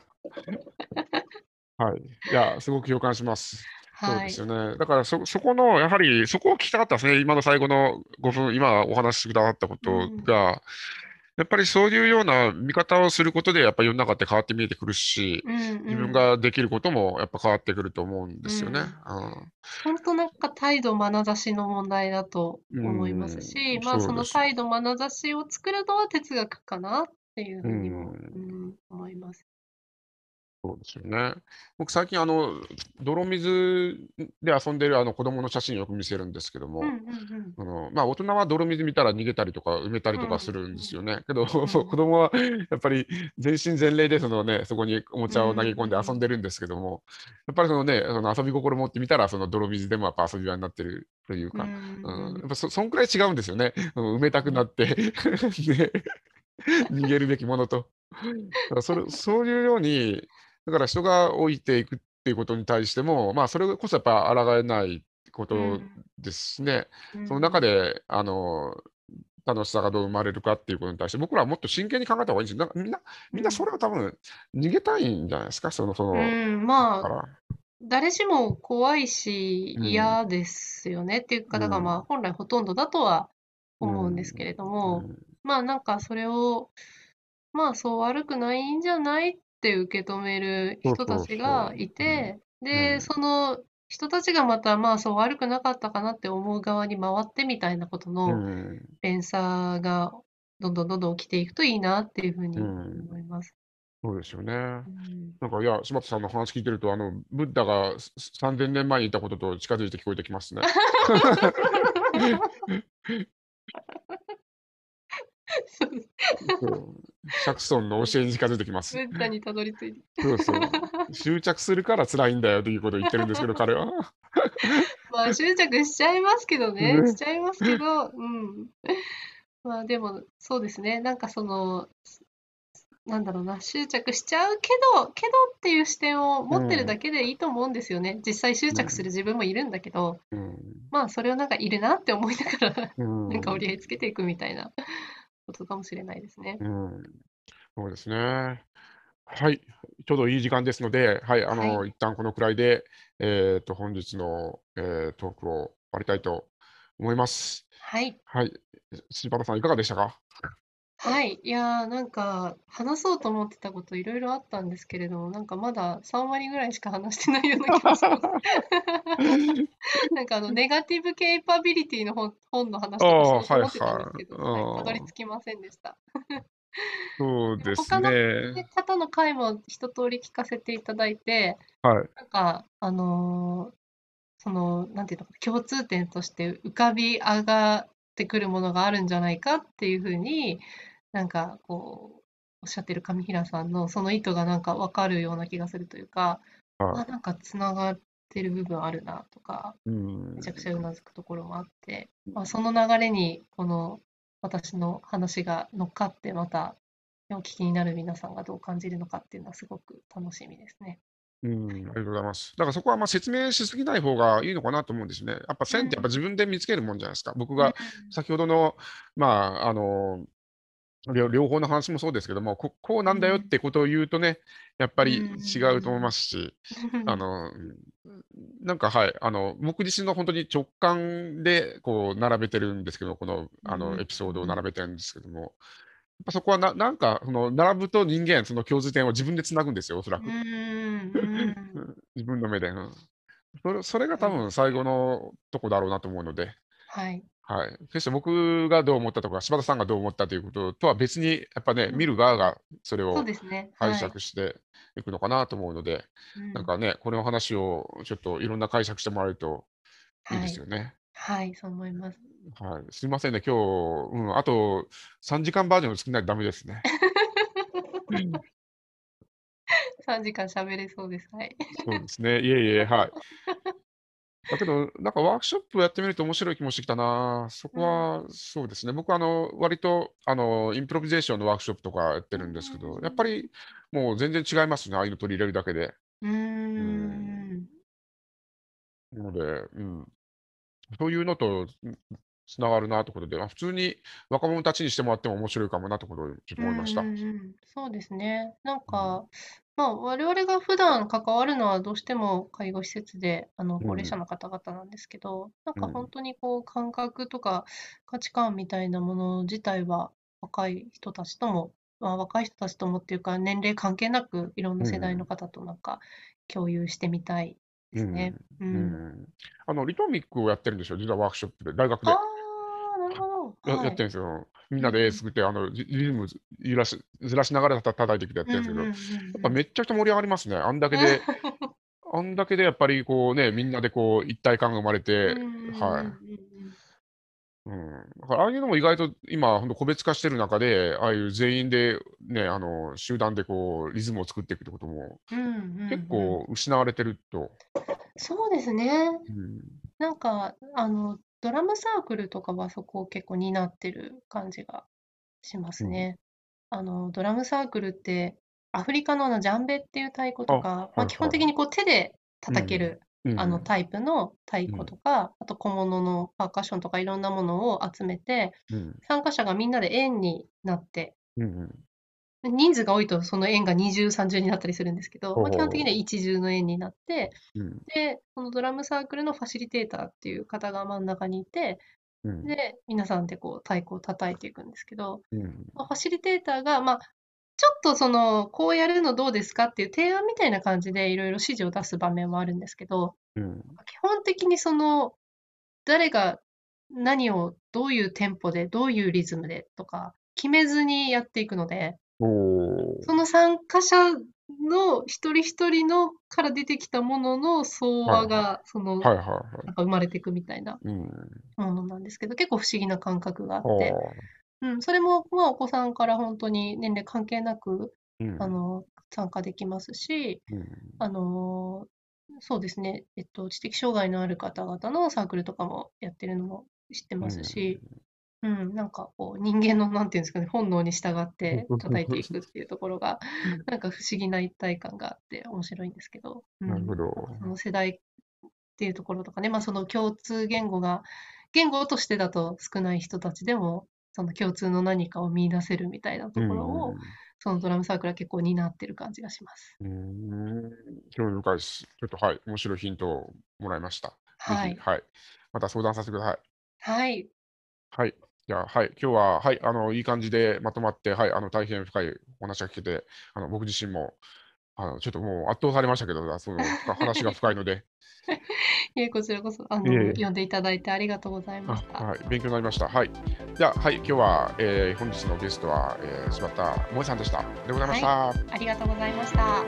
い。はい。いや、すごく共感します。そうはい。ですよね。だからそ、そこの、やはり、そこを聞きたかったですね。今の最後の5分、今お話しくださったことが、やっぱりそういうような見方をすることで、やっぱり世の中って変わって見えてくるし、うんうん。自分ができることもやっぱ変わってくると思うんですよね。本当なんか態度、眼差しの問題だと思いますし、まあそのうんそうです態度、眼差しを作るのは哲学かなっていうふうにも、うん。うん思います。そうですよね。僕、最近、あの、泥水で遊んでるあの子供の写真をよく見せるんですけども、うんうんうん。あのまあ、大人は泥水見たら逃げたりとか埋めたりとかするんですよね。けど、ん 子供はやっぱり全身全霊でその、ね、そこにおもちゃを投げ込んでうん遊んでるんですけども、やっぱりその、ね、その遊び心持ってみたら、その泥水でもやっぱ遊び場になってるというか、うんうんやっぱそそんくらい違うんですよね。うん埋めたくなって、ね逃げるべきものと。それそういうように、だから人が置いていくっていうことに対しても、まあ、それこそやっぱ抗えないことですね。うんその中で、あの、楽しさがどう生まれるかっていうことに対して、僕らはもっと真剣に考えた方がいいんですよ。みんな、みんなそれを多分逃げたいんじゃないですか、その、その、うん、まあ。誰しも怖いしうん。嫌ですよねっていう方が、うん。まあ本来ほとんどだとは思うんですけれども、まあなんかそれを、まあそう悪くないんじゃないって受け止める人たちがいて、うで、んその人たちがまたまあそう悪くなかったかなって思う側に回ってみたいなことうのん連鎖がどんどんどんどん起きていくといいなっていうふうにうん思います。そうですよね。うんなんか、いや、柴田さんの話聞いてると、あの、ブッダがす3000年前にいたことと近づいて聞こえてきますね。そうそう釈尊の教えに近づいてきます。ブッダにたどり着いて。そうそう。執着するから辛いんだよということを言ってるんですけど、彼は。まあ執着しちゃいますけどね、ねしちゃいますけど、うん。まあでも、そうですね、なんかその、なんだろうな、執着しちゃうけど、けどっていう視点を持ってるだけでいいと思うんですよね。実際執着する自分もいるんだけど、うんまあそれをなんかいるなって思いながら、うんなんか折り合いつけていくみたいなことかもしれないですね。うん、そうですね。はい、ちょうどいい時間ですので、はい、あの、は一旦このくらいで、えっと、本日の、えートークを終わりたいと思います。はい。はい、柴田さん、いかがでしたか？はい。いやー、なんか、話そうと思ってたこといろいろあったんですけれども、なんかまだ3割ぐらいしか話してないような気がします。なんかあの、ネガティブケイパビリティの本本の話とかしようと思ってたんですはいはいはいたどり着きませんでした。そうです他のね。方の回も一通り聞かせていただいて、はい。なんか、あのーその、なんていうのかな、共通点として浮かび上がってくるものがあるんじゃないかっていうふうに、なんかこう、おっしゃってる上平さんのその意図がなんか分かるような気がするというか、はあ、なんかつながってる部分あるなとか、い。うん。めちゃくちゃうなずくところもあって、まあ、その流れにこの私の話が乗っかってまたお聞きになる皆さんがどう感じるのかっていうのはすごく楽しみですね。うん、ありがとうございます。だからそこはまあ説明しすぎない方がいいのかなと思うんですね。やっぱ線ってやっぱ自分で見つけるもんじゃないですか。僕が先ほどの、まあ、あの、両両方の話もそうですけども、ここうなんだよってことを言うとね、やっぱり違うと思いますし、あの、うんなんかはい、あの、僕自身の本当に直感でこう並べてるんですけど、この、あうん。のエピソードを並べてるんですけども、やっぱそこはななんか、その並ぶと人間、その共通点を自分でつなぐんですよ、おそらく。自分の目で。うん。それそれが多分最後のとこだろうなと思うので、はい。はい。決して僕がどう思ったとか、柴田さんがどう思ったということとは別に、やっぱね、うん見る側がそれそうをですね。解はい。釈していくのかなと思うので、うんなんかね、この話をちょっといろんな解釈してもらえるといいですよね。はい、そう思います。はい。すいませんね、今日、うん、あと3時間バージョン作らないとダメですね。3時間喋れそうです。はい。そうですね。いえいえ、はい。だけど、なんかワークショップをやってみると面白い気もしてきたな。そこは、そうですね。僕は、あの、割と、あの、インプロビゼーションのワークショップとかやってるんですけど、やっぱり、もう全然違いますね。ああいうの取り入れるだけで。うーん。なので、うん。そういうのとうんつながるなということで、まあ普通に若者たちにしてもらっても面白いかもなということをちょっと思いました。うんうんうんそうですね。なんか、まあ、我々が普段関わるのはどうしても介護施設で、あの、うん高齢者の方々なんですけど、なんかうん本当にこう、感覚とか価値観みたいなもの自体は若い人たちとも、まあ、若い人たちともっていうか、年齢関係なくいろんな世代の方となんか共有してみたいですね。う。うんん。あの、リトミックをやってるんですよ。実はワークショップで、大学で。やってるんですよ。みんなで作って、あの、リリズムず揺らし、ずらしながらた叩いてきてやってるんですけど、やっぱめっちゃくちゃ盛り上がりますね。あんだけで、あんだけでやっぱりこうね、みんなでこう一体感が生まれて、はい。うん。だからああいうのも意外と今、ほんと個別化してる中で、ああいう全員でね、あの、集団でこう、リズムを作っていくってことも、結構失われてると。そうですね。うん。なんか、あの、ドラムサークルとかはそこを結構担ってる感じがしますね。あの、ドラムサークルって、アフリカのあのジャンベっていう太鼓とか、まあ、はい基本的にこう手で叩ける、うんあのタイプの太鼓とか、あと小物のパーカッションとかいろんなものを集めて、うん。参加者がみんなで円になって、うん。人数が多いとその円が二重三重になったりするんですけど、まあ、基本的には一重の円になって、うん。で、このドラムサークルのファシリテーターっていう方が真ん中にいて、うん。で、皆さんでこう太鼓を叩いていくんですけど、うん。まあファシリテーターが、まあ、ちょっとその、こうやるのどうですかっていう提案みたいな感じでいろいろ指示を出す場面もあるんですけど、うん。基本的にその、誰が何をどういうテンポで、どういうリズムでとか、決めずにやっていくので。その参加者の一人一人のから出てきたものの総和が、その。なんか生まれていくみたいなうん。ものなんですけど、結構不思議な感覚があっあて、うん、それも、まあ、お子さんから本当に年齢関係なく。あの、参加できますし、うん。あの、そうですね、えっと、知的障害のある方々のサークルとかもやってるのも知ってますし、うん、なんかこう、人間の、なんていうんですかね、本能に従って叩いていくっていうところが、なんか不思議な一体感があって面白いんですけど、うんなるほど。その世代っていうところとかね、まあ、その共通言語が、言語としてだと少ない人たちでも、その共通の何かを見出せるみたいなところを、そのドラムサークルは結構担ってる感じがします。うん。うん。興味深いです。ちょっとはい、面白いヒントをもらいました。はい。はい。また相談させてください。はい。はい。じゃあ、はい。今日は、はい。あの、いい感じでまとまって、はい。あの、大変深いお話が聞けて、あの、僕自身も、あの、ちょっともう圧倒されましたけど、その、深話が深いので、いえ、こちらこそ、あの、いえいえ読んでいただいてありがとうございまあした。はい。勉強になりました。はい。じゃあ、はい。今日は、えー本日のゲストは、えー柴田萌さんでした。ありがとうございました。ありがとうございました。